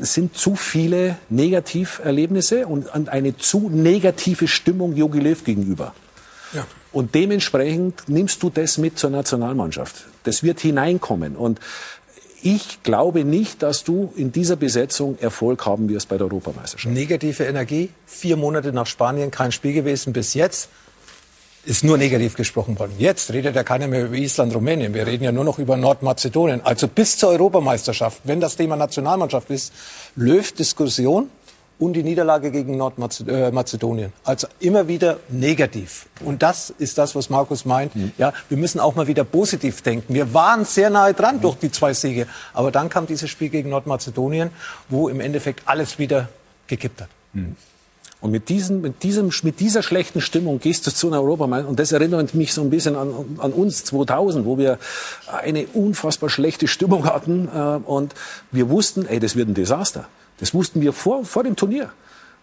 es sind zu viele Negativerlebnisse und und eine zu negative Stimmung Jogi Löw gegenüber. Ja. Und dementsprechend nimmst du das mit zur Nationalmannschaft. Das wird hineinkommen. Und ich glaube nicht, dass du in dieser Besetzung Erfolg haben wirst bei der Europameisterschaft. Negative Energie, vier Monate nach Spanien, kein Spiel gewesen bis jetzt. Ist nur negativ gesprochen worden. Jetzt redet ja keiner mehr über Island, Rumänien. Wir reden ja nur noch über Nordmazedonien. Also bis zur Europameisterschaft, wenn das Thema Nationalmannschaft ist, Löw-Diskussion und die Niederlage gegen Nordmazedonien. Also immer wieder negativ. Und das ist das, was Markus meint. Ja, wir müssen auch mal wieder positiv denken. Wir waren sehr nahe dran durch die zwei Siege. Aber dann kam dieses Spiel gegen Nordmazedonien, wo im Endeffekt alles wieder gekippt hat. Und mit, diesem, mit, diesem, mit dieser schlechten Stimmung gehst du zu einer Europameisterschaft. Und das erinnert mich so ein bisschen an, an uns 2000, wo wir eine unfassbar schlechte Stimmung hatten. Äh, und wir wussten, ey, das wird ein Desaster. Das wussten wir vor, vor dem Turnier.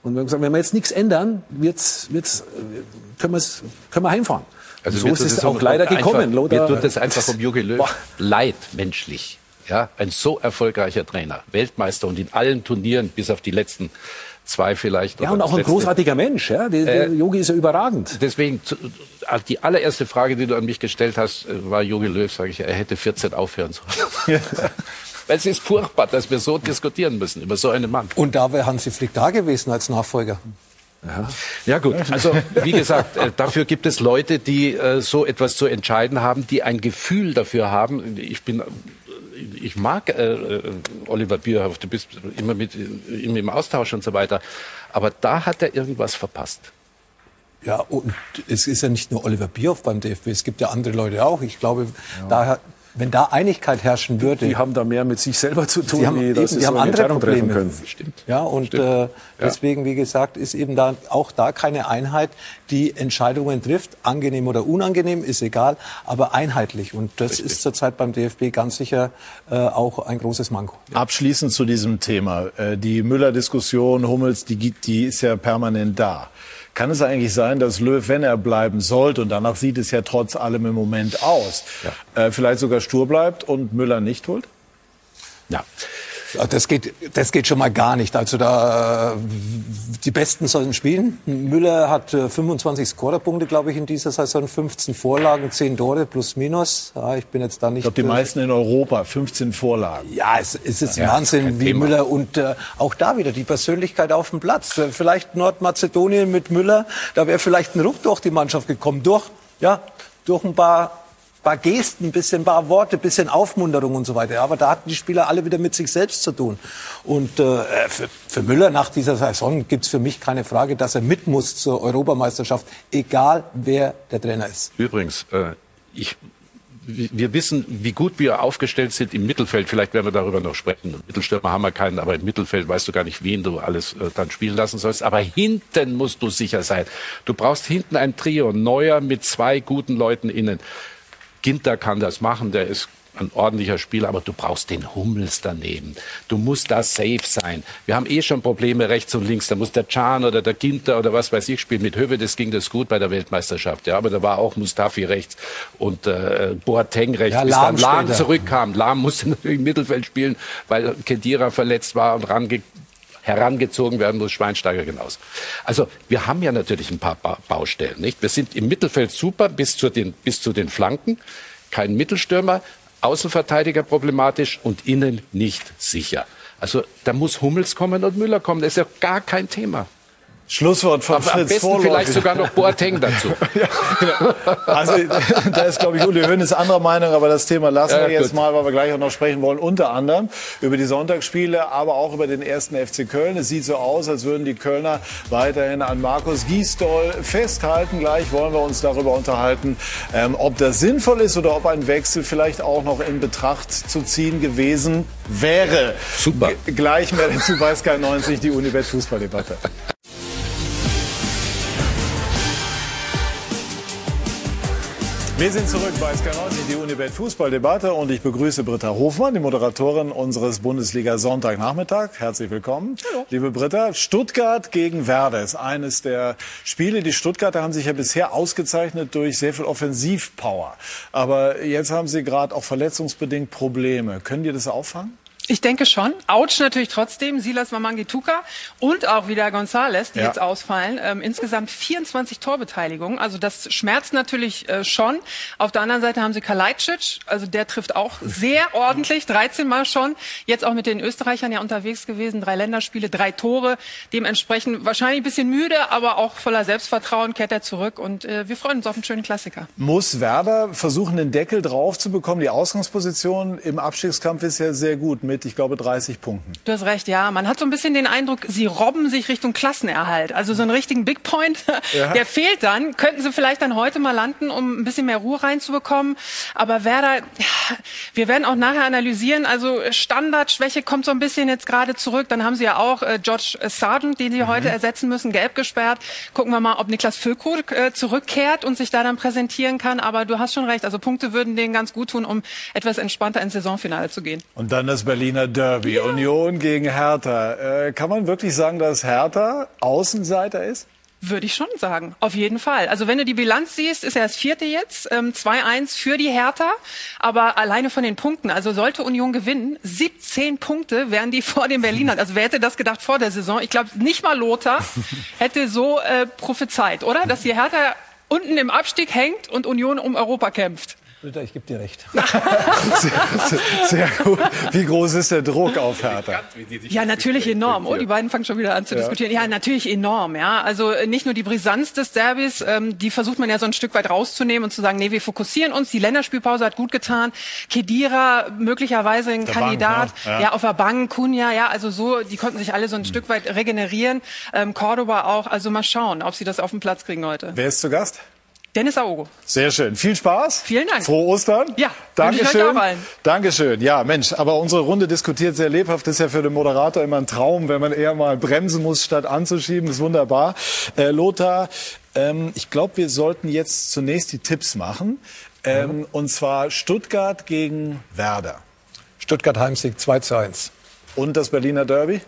Und wir haben gesagt, wenn wir jetzt nichts ändern, wird's, wird's, äh, können, wir's, können wir heimfahren. Also so ist es auch leider einfach, gekommen. Lothar. Mir tut es einfach um Jogi Löw Boah. leid, menschlich. Ja, ein so erfolgreicher Trainer, Weltmeister und in allen Turnieren, bis auf die letzten zwei vielleicht. Ja, und auch ein letzte. großartiger Mensch. Ja? Der, der Yogi ist ja überragend. Deswegen, zu- die allererste Frage, die du an mich gestellt hast, äh, war Jogi Löw, sage ich, er hätte 14 aufhören sollen. Weil es ist furchtbar, dass wir so diskutieren müssen über so einen Mann. Und da wäre Hansi Flick da gewesen als Nachfolger. Ja gut, also wie gesagt, äh, dafür gibt es Leute, die äh, so etwas zu entscheiden haben, die ein Gefühl dafür haben. Ich bin, äh, ich mag äh, Oliver Bierhoff, du bist immer mit ihm im Austausch und so weiter, aber da hat er irgendwas verpasst. Ja, und es ist ja nicht nur Oliver Bierhoff beim DFB, es gibt ja andere Leute auch. Ich glaube, daher, wenn da Einigkeit herrschen würde, Die haben da mehr mit sich selber zu tun, die haben, wie eben, dass sie die so haben eine andere Entscheidung treffen Probleme. können. Stimmt. Ja, und äh, deswegen, wie gesagt, ist eben da auch da keine Einheit, die Entscheidungen trifft, angenehm oder unangenehm, ist egal, aber einheitlich. Und das ist zurzeit beim DFB ganz sicher äh, auch ein großes Manko. Abschließend zu diesem Thema. Äh, Die Müller-Diskussion, Hummels, die, gibt- die ist ja permanent da. Kann es eigentlich sein, dass Löw, wenn er bleiben sollte, und danach sieht es ja trotz allem im Moment aus, äh, vielleicht sogar stur bleibt und Müller nicht holt? Ja. Ja, Das geht, das geht schon mal gar nicht. Also da, äh, die Besten sollen spielen. Müller hat äh, 25 Scorerpunkte, glaube ich, in dieser Saison, 15 Vorlagen, 10 Tore plus minus. Ja, ich bin jetzt da nicht. Ich glaube, die äh, meisten in Europa, 15 Vorlagen. Ja, es, es ist Ja, Wahnsinn, wie Thema. Müller und äh, auch da wieder die Persönlichkeit auf dem Platz. Äh, Vielleicht Nordmazedonien mit Müller, da wäre vielleicht ein Ruck durch die Mannschaft gekommen, durch ja, durch ein paar paar Gesten, ein bisschen paar Worte, ein bisschen Aufmunterung und so weiter. Aber da hatten die Spieler alle wieder mit sich selbst zu tun. Und äh, für, für Müller nach dieser Saison gibt's für mich keine Frage, dass er mit muss zur Europameisterschaft, egal wer der Trainer ist. Übrigens, äh, ich wir wissen, wie gut wir aufgestellt sind im Mittelfeld. Vielleicht werden wir darüber noch sprechen. Mittelstürmer haben wir keinen, aber im Mittelfeld weißt du gar nicht, wen du alles äh, dann spielen lassen sollst. Aber hinten musst du sicher sein. Du brauchst hinten ein Trio, Neuer mit zwei guten Leuten innen. Ginter kann das machen, der ist ein ordentlicher Spieler, aber du brauchst den Hummels daneben. Du musst da safe sein. Wir haben eh schon Probleme rechts und links. Da muss der Can oder der Ginter oder was weiß ich spielen. Mit Höwe, das ging das gut bei der Weltmeisterschaft. Ja, aber da war auch Mustafi rechts und äh, Boateng rechts. Ja, bis Lahm dann Lahm zurückkam. Lahm musste natürlich im Mittelfeld spielen, weil Kedira verletzt war und range herangezogen werden muss, Schweinsteiger genauso. Also wir haben ja natürlich ein paar Baustellen, nicht? Wir sind im Mittelfeld super bis zu den, bis zu den Flanken. Kein Mittelstürmer, Außenverteidiger problematisch und innen nicht sicher. Also da muss Hummels kommen und Müller kommen. Das ist ja gar kein Thema. Schlusswort von Aber Fritz am besten Vorläufig. vielleicht sogar noch Boateng dazu. ja. Also da ist, glaube ich, Uli Hoeneß anderer Meinung, aber das Thema lassen ja, wir jetzt gut. mal, weil wir gleich auch noch sprechen wollen, unter anderem über die Sonntagsspiele, aber auch über den ersten FC Köln. Es sieht so aus, als würden die Kölner weiterhin an Markus Giesdoll festhalten. Gleich wollen wir uns darüber unterhalten, ähm, ob das sinnvoll ist oder ob ein Wechsel vielleicht auch noch in Betracht zu ziehen gewesen wäre. Super. G gleich mehr dazu bei Sky 90, die Unibet Fußballdebatte. Wir sind zurück bei SK90, die Unibet Fußballdebatte und ich begrüße Britta Hofmann, die Moderatorin unseres Bundesliga Sonntagnachmittag. Herzlich willkommen. Hallo. Liebe Britta, Stuttgart gegen Werder ist eines der Spiele. Die Stuttgarter haben sich ja bisher ausgezeichnet durch sehr viel Offensivpower. Aber jetzt haben sie gerade auch verletzungsbedingt Probleme. Können die das auffangen? Ich denke schon. Autsch natürlich trotzdem, Silas Mamangituka und auch wieder González, die ja. jetzt ausfallen. Ähm, insgesamt 24 Torbeteiligungen. Also das schmerzt natürlich äh, schon. Auf der anderen Seite haben sie Kalajdzic, also der trifft auch sehr ordentlich, 13 Mal schon. Jetzt auch mit den Österreichern ja unterwegs gewesen, drei Länderspiele, drei Tore. Dementsprechend wahrscheinlich ein bisschen müde, aber auch voller Selbstvertrauen kehrt er zurück und äh, wir freuen uns auf einen schönen Klassiker. Muss Werder versuchen, den Deckel drauf zu bekommen? Die Ausgangsposition im Abstiegskampf ist ja sehr gut mit mit, ich glaube, 30 Punkten. Du hast recht, ja. Man hat so ein bisschen den Eindruck, sie robben sich Richtung Klassenerhalt. Also so einen richtigen Big Point, ja. der fehlt dann. Könnten sie vielleicht dann heute mal landen, um ein bisschen mehr Ruhe reinzubekommen. Aber Werder, ja, wir werden auch nachher analysieren. Also Standardschwäche kommt so ein bisschen jetzt gerade zurück. Dann haben sie ja auch äh, George Sargent, den sie mhm. heute ersetzen müssen, gelb gesperrt. Gucken wir mal, ob Niklas Füllkrug äh, zurückkehrt und sich da dann präsentieren kann. Aber du hast schon recht. Also Punkte würden denen ganz gut tun, um etwas entspannter ins Saisonfinale zu gehen. Und dann das Berlin Berliner Derby. Ja. Union gegen Hertha. Äh, kann man wirklich sagen, dass Hertha Außenseiter ist? Würde ich schon sagen, auf jeden Fall. Also wenn du die Bilanz siehst, ist er das vierte jetzt, ähm, 2-1 für die Hertha, aber alleine von den Punkten, also sollte Union gewinnen, 17 Punkte wären die vor den Berlinern. Also wer hätte das gedacht vor der Saison? Ich glaube, nicht mal Lothar hätte so äh, prophezeit, oder? Dass die Hertha unten im Abstieg hängt und Union um Europa kämpft. Britta, ich gebe dir recht. sehr, sehr, gut. Wie groß ist der Druck auf Hertha? Ja, natürlich enorm. Oh, die beiden fangen schon wieder an zu ja. diskutieren. Ja, natürlich enorm. Ja, also äh, nicht nur die Brisanz des Derbys, ähm, die versucht man ja so ein Stück weit rauszunehmen und zu sagen, nee, wir fokussieren uns. Die Länderspielpause hat gut getan. Kedira möglicherweise ein der Kandidat. Bank, ja. Ja. ja. auf der Bank, Kunja, ja, also so, die konnten sich alle so ein mhm. Stück weit regenerieren. Ähm, Cordoba auch. Also mal schauen, ob sie das auf den Platz kriegen heute. Wer ist zu Gast? Dennis Aogo. Sehr schön. Viel Spaß. Vielen Dank. Frohe Ostern. Ja. Dankeschön. Dankeschön. Ja, Mensch, aber unsere Runde diskutiert sehr lebhaft. Das ist ja für den Moderator immer ein Traum, wenn man eher mal bremsen muss, statt anzuschieben. Das ist wunderbar. Äh, Lothar, ähm, ich glaube, wir sollten jetzt zunächst die Tipps machen. Ähm, mhm. Und zwar Stuttgart gegen Werder. Stuttgart Heimsieg 2 zu 1. Und das Berliner Derby?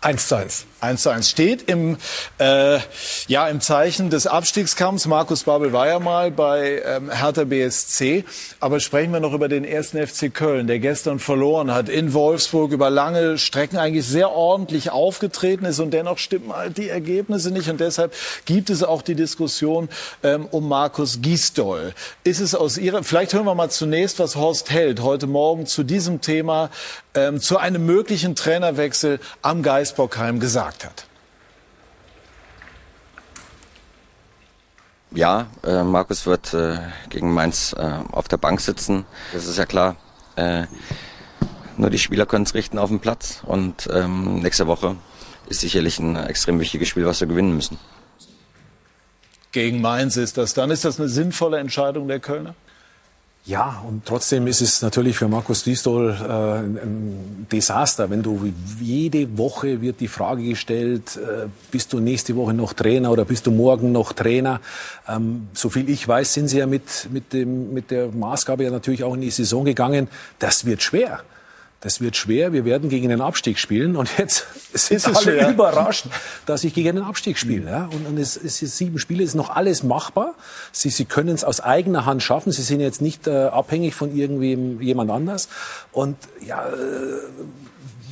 1 zu 1. 1 zu 1 steht im, äh, ja, im Zeichen des Abstiegskampfs. Markus Babel war ja mal bei ähm, Hertha BSC. Aber sprechen wir noch über den ersten FC Köln, der gestern verloren hat in Wolfsburg, über lange Strecken eigentlich sehr ordentlich aufgetreten ist. Und dennoch stimmen halt die Ergebnisse nicht. Und deshalb gibt es auch die Diskussion ähm, um Markus Gisdol. Ist es aus Ihrer, vielleicht hören wir mal zunächst, was Horst Held heute Morgen zu diesem Thema, ähm, zu einem möglichen Trainerwechsel am Geisbockheim gesagt gesagt hat. Ja, äh, Markus wird äh, gegen Mainz äh, auf der Bank sitzen. Das ist ja klar. Äh, nur die Spieler können es richten auf dem Platz. Und ähm, nächste Woche ist sicherlich ein extrem wichtiges Spiel, was wir gewinnen müssen. Gegen Mainz ist das dann. Ist das eine sinnvolle Entscheidung der Kölner? Ja, und trotzdem ist es natürlich für Markus Gisdol äh, ein, ein Desaster, wenn du jede Woche wird die Frage gestellt, äh, bist du nächste Woche noch Trainer oder bist du morgen noch Trainer? Ähm, so viel ich weiß, sind sie ja mit, mit, dem, mit der Maßgabe ja natürlich auch in die Saison gegangen. Das wird schwer. Das wird schwer. Wir werden gegen den Abstieg spielen. Und jetzt sind alle schwer? überrascht, dass ich gegen den Abstieg spiele. Ja? Und, und es, es ist sieben Spiele, es ist noch alles machbar. Sie, Sie können es aus eigener Hand schaffen. Sie sind jetzt nicht äh, abhängig von irgendwem jemand anders. Und ja, äh,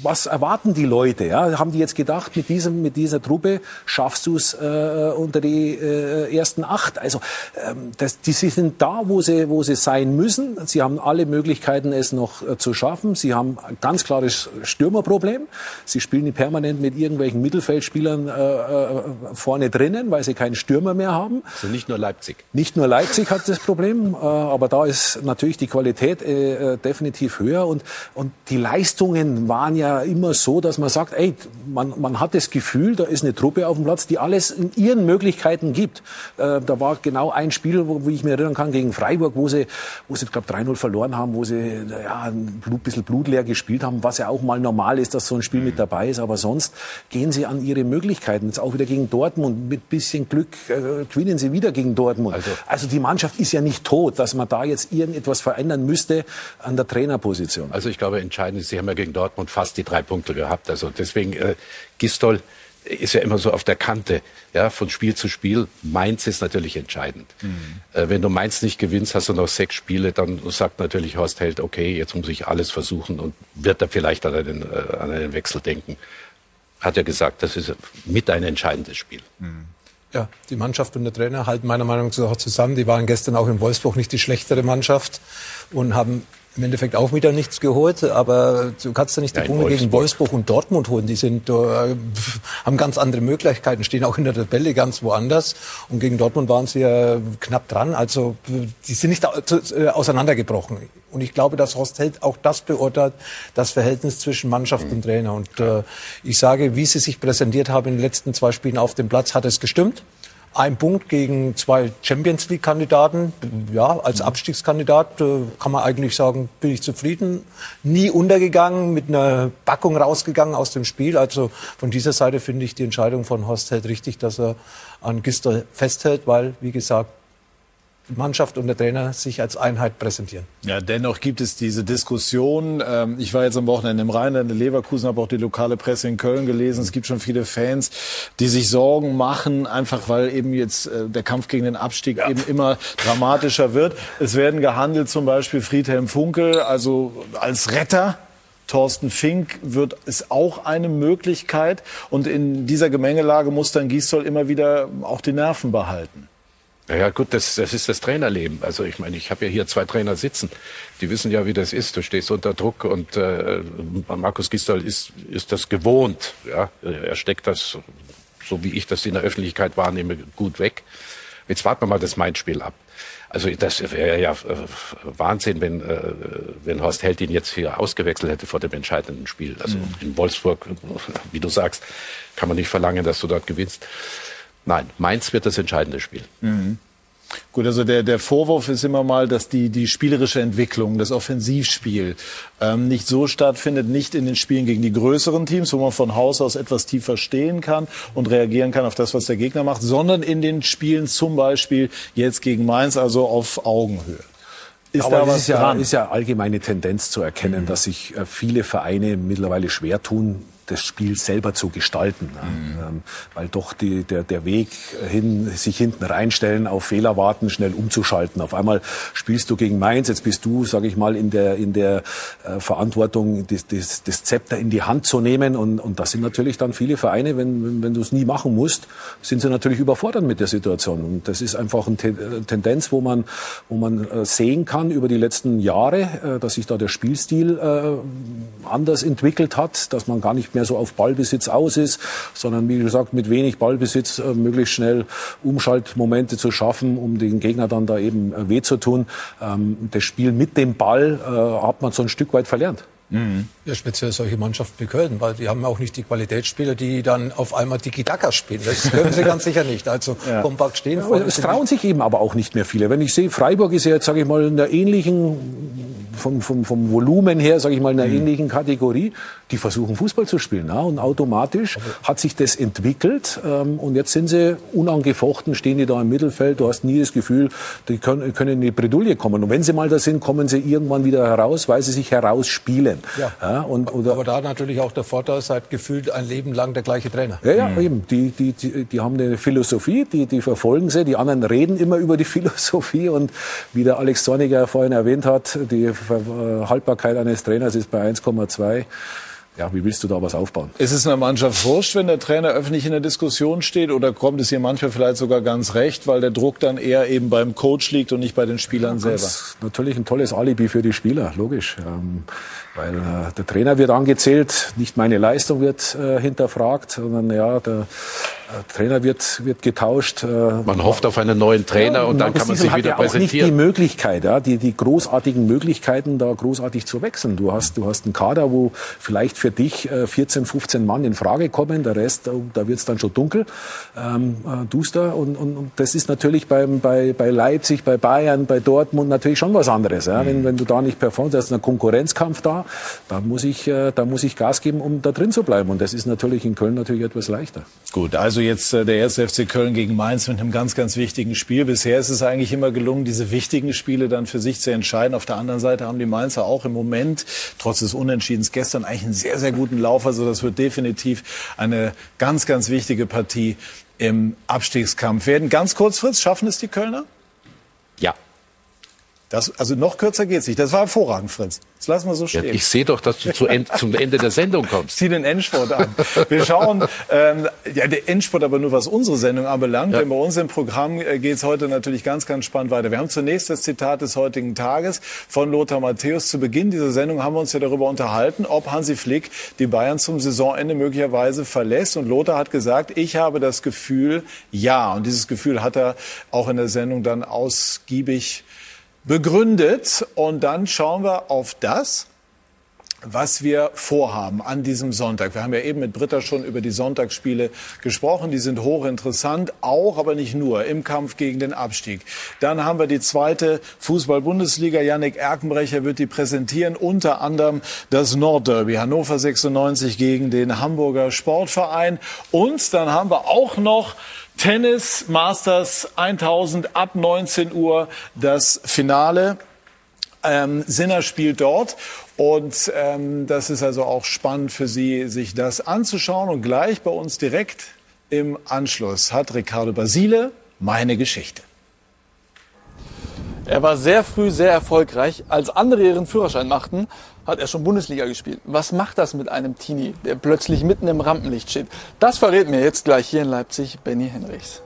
was erwarten die Leute? Ja? Haben die jetzt gedacht, mit, diesem, mit dieser Truppe schaffst du es äh, unter die äh, ersten acht? Also ähm, das, die sind da, wo sie, wo sie sein müssen. Sie haben alle Möglichkeiten, es noch äh, zu schaffen. Sie haben ein ganz klares Stürmerproblem. Sie spielen permanent mit irgendwelchen Mittelfeldspielern äh, äh, vorne drinnen, weil sie keinen Stürmer mehr haben. Also nicht nur Leipzig. Nicht nur Leipzig hat das Problem, äh, aber da ist natürlich die Qualität äh, äh definitiv höher und, und die Leistungen waren ja immer so, dass man sagt, ey, man, man hat das Gefühl, da ist eine Truppe auf dem Platz, die alles in ihren Möglichkeiten gibt. Äh, da war genau ein Spiel, wo, wo ich mich erinnern kann, gegen Freiburg, wo sie, wo sie, glaube 3-0 verloren haben, wo sie ja, ein Blut, bisschen blutleer gespielt haben, was ja auch mal normal ist, dass so ein Spiel mit dabei ist. Aber sonst gehen sie an ihre Möglichkeiten. Jetzt auch wieder gegen Dortmund. Mit bisschen Glück äh, gewinnen sie wieder gegen Dortmund. Also, also die Mannschaft ist ja nicht tot, dass man da jetzt irgendetwas verändern müsste an der Trainerposition. Also ich glaube, entscheidend ist, sie haben ja gegen Dortmund fast die drei Punkte gehabt. Also deswegen, äh, Gistol ist ja immer so auf der Kante, ja, von Spiel zu Spiel. Mainz ist natürlich entscheidend. Mhm. Äh, wenn du Mainz nicht gewinnst, hast du noch sechs Spiele, dann sagt natürlich Horst Held, okay, jetzt muss ich alles versuchen und wird er vielleicht an einen, äh, an einen Wechsel denken. Hat er gesagt, das ist mit ein entscheidendes Spiel. Mhm. Ja, die Mannschaft und der Trainer halten meiner Meinung nach zusammen. Die waren gestern auch in Wolfsburg nicht die schlechtere Mannschaft und haben im Endeffekt auch wieder nichts geholt, aber du kannst ja nicht die ja, Punkte gegen Wolfsburg und Dortmund holen. Die sind, äh, haben ganz andere Möglichkeiten, stehen auch in der Tabelle ganz woanders. Und gegen Dortmund waren sie ja knapp dran. Also die sind nicht äh, auseinandergebrochen. Und ich glaube, dass Horst Held auch das beurteilt, das Verhältnis zwischen Mannschaft und Trainer. Und äh, ich sage, wie sie sich präsentiert haben in den letzten zwei Spielen auf dem Platz, hat es gestimmt ein Punkt gegen zwei Champions League-Kandidaten. Ja, als Abstiegskandidat äh, kann man eigentlich sagen, bin ich zufrieden. Nie untergegangen, mit einer Backung rausgegangen aus dem Spiel. Also von dieser Seite finde ich die Entscheidung von Horst Held richtig, dass er an Gister festhält, weil, wie gesagt, Mannschaft und der Trainer sich als Einheit präsentieren. Ja, dennoch gibt es diese Diskussion. Ähm, ich war jetzt am Wochenende im Rheinland in Leverkusen, habe auch die lokale Presse in Köln gelesen. Es gibt schon viele Fans, die sich Sorgen machen, einfach weil eben jetzt äh, der Kampf gegen den Abstieg ja. eben immer dramatischer wird. Es werden gehandelt zum Beispiel Friedhelm Funkel, also als Retter Thorsten Fink wird ist auch eine Möglichkeit. Und in dieser Gemengelage muss dann Gisdol immer wieder auch die Nerven behalten. Ja, gut, das, das ist das Trainerleben. Also ich meine, ich habe ja hier zwei Trainer sitzen, die wissen ja, wie das ist. Du stehst unter Druck und äh, Markus Gisdol ist, ist das gewohnt. Ja, er steckt das, so wie ich das in der Öffentlichkeit wahrnehme, gut weg. Jetzt warten wir mal das Main-Spiel ab. Also das wäre ja äh, Wahnsinn, wenn, äh, wenn Horst Held ihn jetzt hier ausgewechselt hätte vor dem entscheidenden Spiel. Also mhm. in Wolfsburg, wie du sagst, kann man nicht verlangen, dass du dort gewinnst. Nein, Mainz wird das entscheidende Spiel. Mhm. Gut, also der, der Vorwurf ist immer mal, dass die, die spielerische Entwicklung, das Offensivspiel ähm, nicht so stattfindet, nicht in den Spielen gegen die größeren Teams, wo man von Haus aus etwas tiefer stehen kann und reagieren kann auf das, was der Gegner macht, sondern in den Spielen zum Beispiel jetzt gegen Mainz, also auf Augenhöhe. Ist Aber da was ist ja, ist ja allgemeine Tendenz zu erkennen, mhm. dass sich äh, viele Vereine mittlerweile schwer tun, das Spiel selber zu gestalten. Mhm. Ähm, weil doch die, der, der Weg hin, sich hinten reinstellen, auf Fehler warten, schnell umzuschalten. Auf einmal spielst du gegen Mainz, jetzt bist du, sage ich mal, in der, in der äh, Verantwortung, das, das, das Zepter in die Hand zu nehmen. Und, und das sind natürlich dann viele Vereine, wenn, wenn du es nie machen musst, sind sie natürlich überfordert mit der Situation. Und das ist einfach eine Tendenz, wo man, wo man äh, sehen kann über die letzten Jahre, äh, dass sich da der Spielstil äh, anders entwickelt hat, dass man gar nicht mehr so auf Ballbesitz aus ist, sondern wie gesagt mit wenig Ballbesitz äh, möglichst schnell Umschaltmomente zu schaffen, um den Gegner dann da eben äh, weh zu tun. Ähm, das Spiel mit dem Ball äh, hat man so ein Stück weit verlernt. Mhm. Ja, speziell solche Mannschaften wie Köln, weil die haben auch nicht die Qualitätsspieler, die dann auf einmal Tiki-Taka spielen. Das können sie ganz sicher nicht. Also ja. kompakt stehen. Ja, es trauen sich eben aber auch nicht mehr viele. Wenn ich sehe, Freiburg ist ja jetzt, sage ich mal, in der ähnlichen, vom, vom, vom Volumen her, sage ich mal, in einer mhm. ähnlichen Kategorie. Die versuchen Fußball zu spielen. Ja? Und automatisch hat sich das entwickelt. Ähm, und jetzt sind sie unangefochten, stehen die da im Mittelfeld. Du hast nie das Gefühl, die können, können in die Bredouille kommen. Und wenn sie mal da sind, kommen sie irgendwann wieder heraus, weil sie sich herausspielen. Ja. ja und, oder, Aber da natürlich auch der Vorteil, seit gefühlt ein Leben lang der gleiche Trainer. Ja, ja, mhm. eben. Die, die, die, die haben eine Philosophie, die, die verfolgen sie. Die anderen reden immer über die Philosophie. Und wie der Alex Zorniger vorhin erwähnt hat, die Haltbarkeit eines Trainers ist bei 1,2 ja, wie willst du da was aufbauen? Ist es einer Mannschaft wurscht, wenn der Trainer öffentlich in der Diskussion steht oder kommt es hier manchmal vielleicht sogar ganz recht, weil der Druck dann eher eben beim Coach liegt und nicht bei den Spielern ja, selber? Das ist natürlich ein tolles Alibi für die Spieler, logisch. Ähm, weil äh, der Trainer wird angezählt, nicht meine Leistung wird äh, hinterfragt, sondern ja, der Trainer wird, wird getauscht. Äh, Man hofft auf einen neuen Trainer ja, und dann kann man sich wieder ja präsentieren. Auch nicht die Möglichkeit, ja, die, die großartigen Möglichkeiten, da großartig zu wechseln. Du hast, du hast einen Kader, wo vielleicht für dich 14, äh, 15 Mann in Frage kommen, der Rest, da wird es dann schon dunkel, ähm, duster und, und, und das ist natürlich beim, bei, bei Leipzig, bei Bayern, bei Dortmund natürlich schon was anderes. Ja? Mhm. Wenn, wenn du da nicht performst, da ist ein Konkurrenzkampf da da muss ich, äh, da muss ich Gas geben, um da drin zu bleiben. Und das ist natürlich in Köln natürlich etwas leichter. Gut, also jetzt äh, der erste FC Köln gegen Mainz mit einem ganz, ganz wichtigen Spiel. Bisher ist es eigentlich immer gelungen, diese wichtigen Spiele dann für sich zu entscheiden. Auf der anderen Seite haben die Mainzer auch im Moment, trotz des Unentschiedens gestern, eigentlich einen sehr, sehr guten Lauf. Also das wird definitiv eine ganz, ganz wichtige Partie im Abstiegskampf werden. Ganz kurz, Fritz, schaffen es die Kölner? Ja. Das, also noch kürzer geht's nicht. Das war hervorragend, Fritz. Das lassen wir so stehen. Ja, ich sehe doch, dass du zu end, zum Ende der Sendung kommst. Zieh den Endsport an. Wir schauen, ähm, ja, der Endsport aber nur, was unsere Sendung anbelangt. Ja. Denn bei uns im Programm äh, geht's heute natürlich ganz, ganz spannend weiter. Wir haben zunächst das Zitat des heutigen Tages von Lothar Matthäus. Zu Beginn dieser Sendung haben wir uns ja darüber unterhalten, ob Hansi Flick die Bayern zum Saisonende möglicherweise verlässt. Und Lothar hat gesagt, ich habe das Gefühl, ja. Und dieses Gefühl hat er auch in der Sendung dann ausgiebig begründet. Und dann schauen wir auf das, was wir vorhaben an diesem Sonntag. Wir haben ja eben mit Britta schon über die Sonntagsspiele gesprochen. Die sind hochinteressant, auch, aber nicht nur, im Kampf gegen den Abstieg. Dann haben wir die zweite Fußball-Bundesliga. Yannick Erkenbrecher wird die präsentieren, unter anderem das Nordderby Hannover 96 gegen den Hamburger Sportverein. Und dann haben wir auch noch Tennis Masters 1000 ab 19 Uhr das Finale. Ähm, Sinner spielt dort und ähm, das ist also auch spannend für Sie, sich das anzuschauen. Und gleich bei uns direkt im Anschluss hat Ricardo Basile meine Geschichte. Er war sehr früh sehr erfolgreich. Als andere ihren Führerschein machten, hat er schon Bundesliga gespielt. Was macht das mit einem Teenie, der plötzlich mitten im Rampenlicht steht? Das verrät mir jetzt gleich hier in Leipzig Benny Henrichs.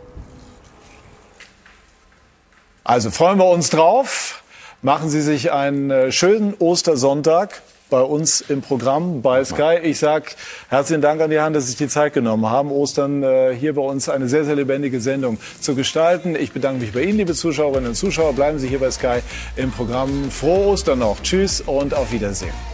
Also freuen wir uns drauf. Machen Sie sich einen äh, schönen Ostersonntag bei uns im Programm bei Sky. Ich sage herzlichen Dank an die Hand, dass Sie sich die Zeit genommen haben, Ostern äh, hier bei uns eine sehr, sehr lebendige Sendung zu gestalten. Ich bedanke mich bei Ihnen, liebe Zuschauerinnen und Zuschauer. Bleiben Sie hier bei Sky im Programm. Frohe Ostern noch. Tschüss und auf Wiedersehen.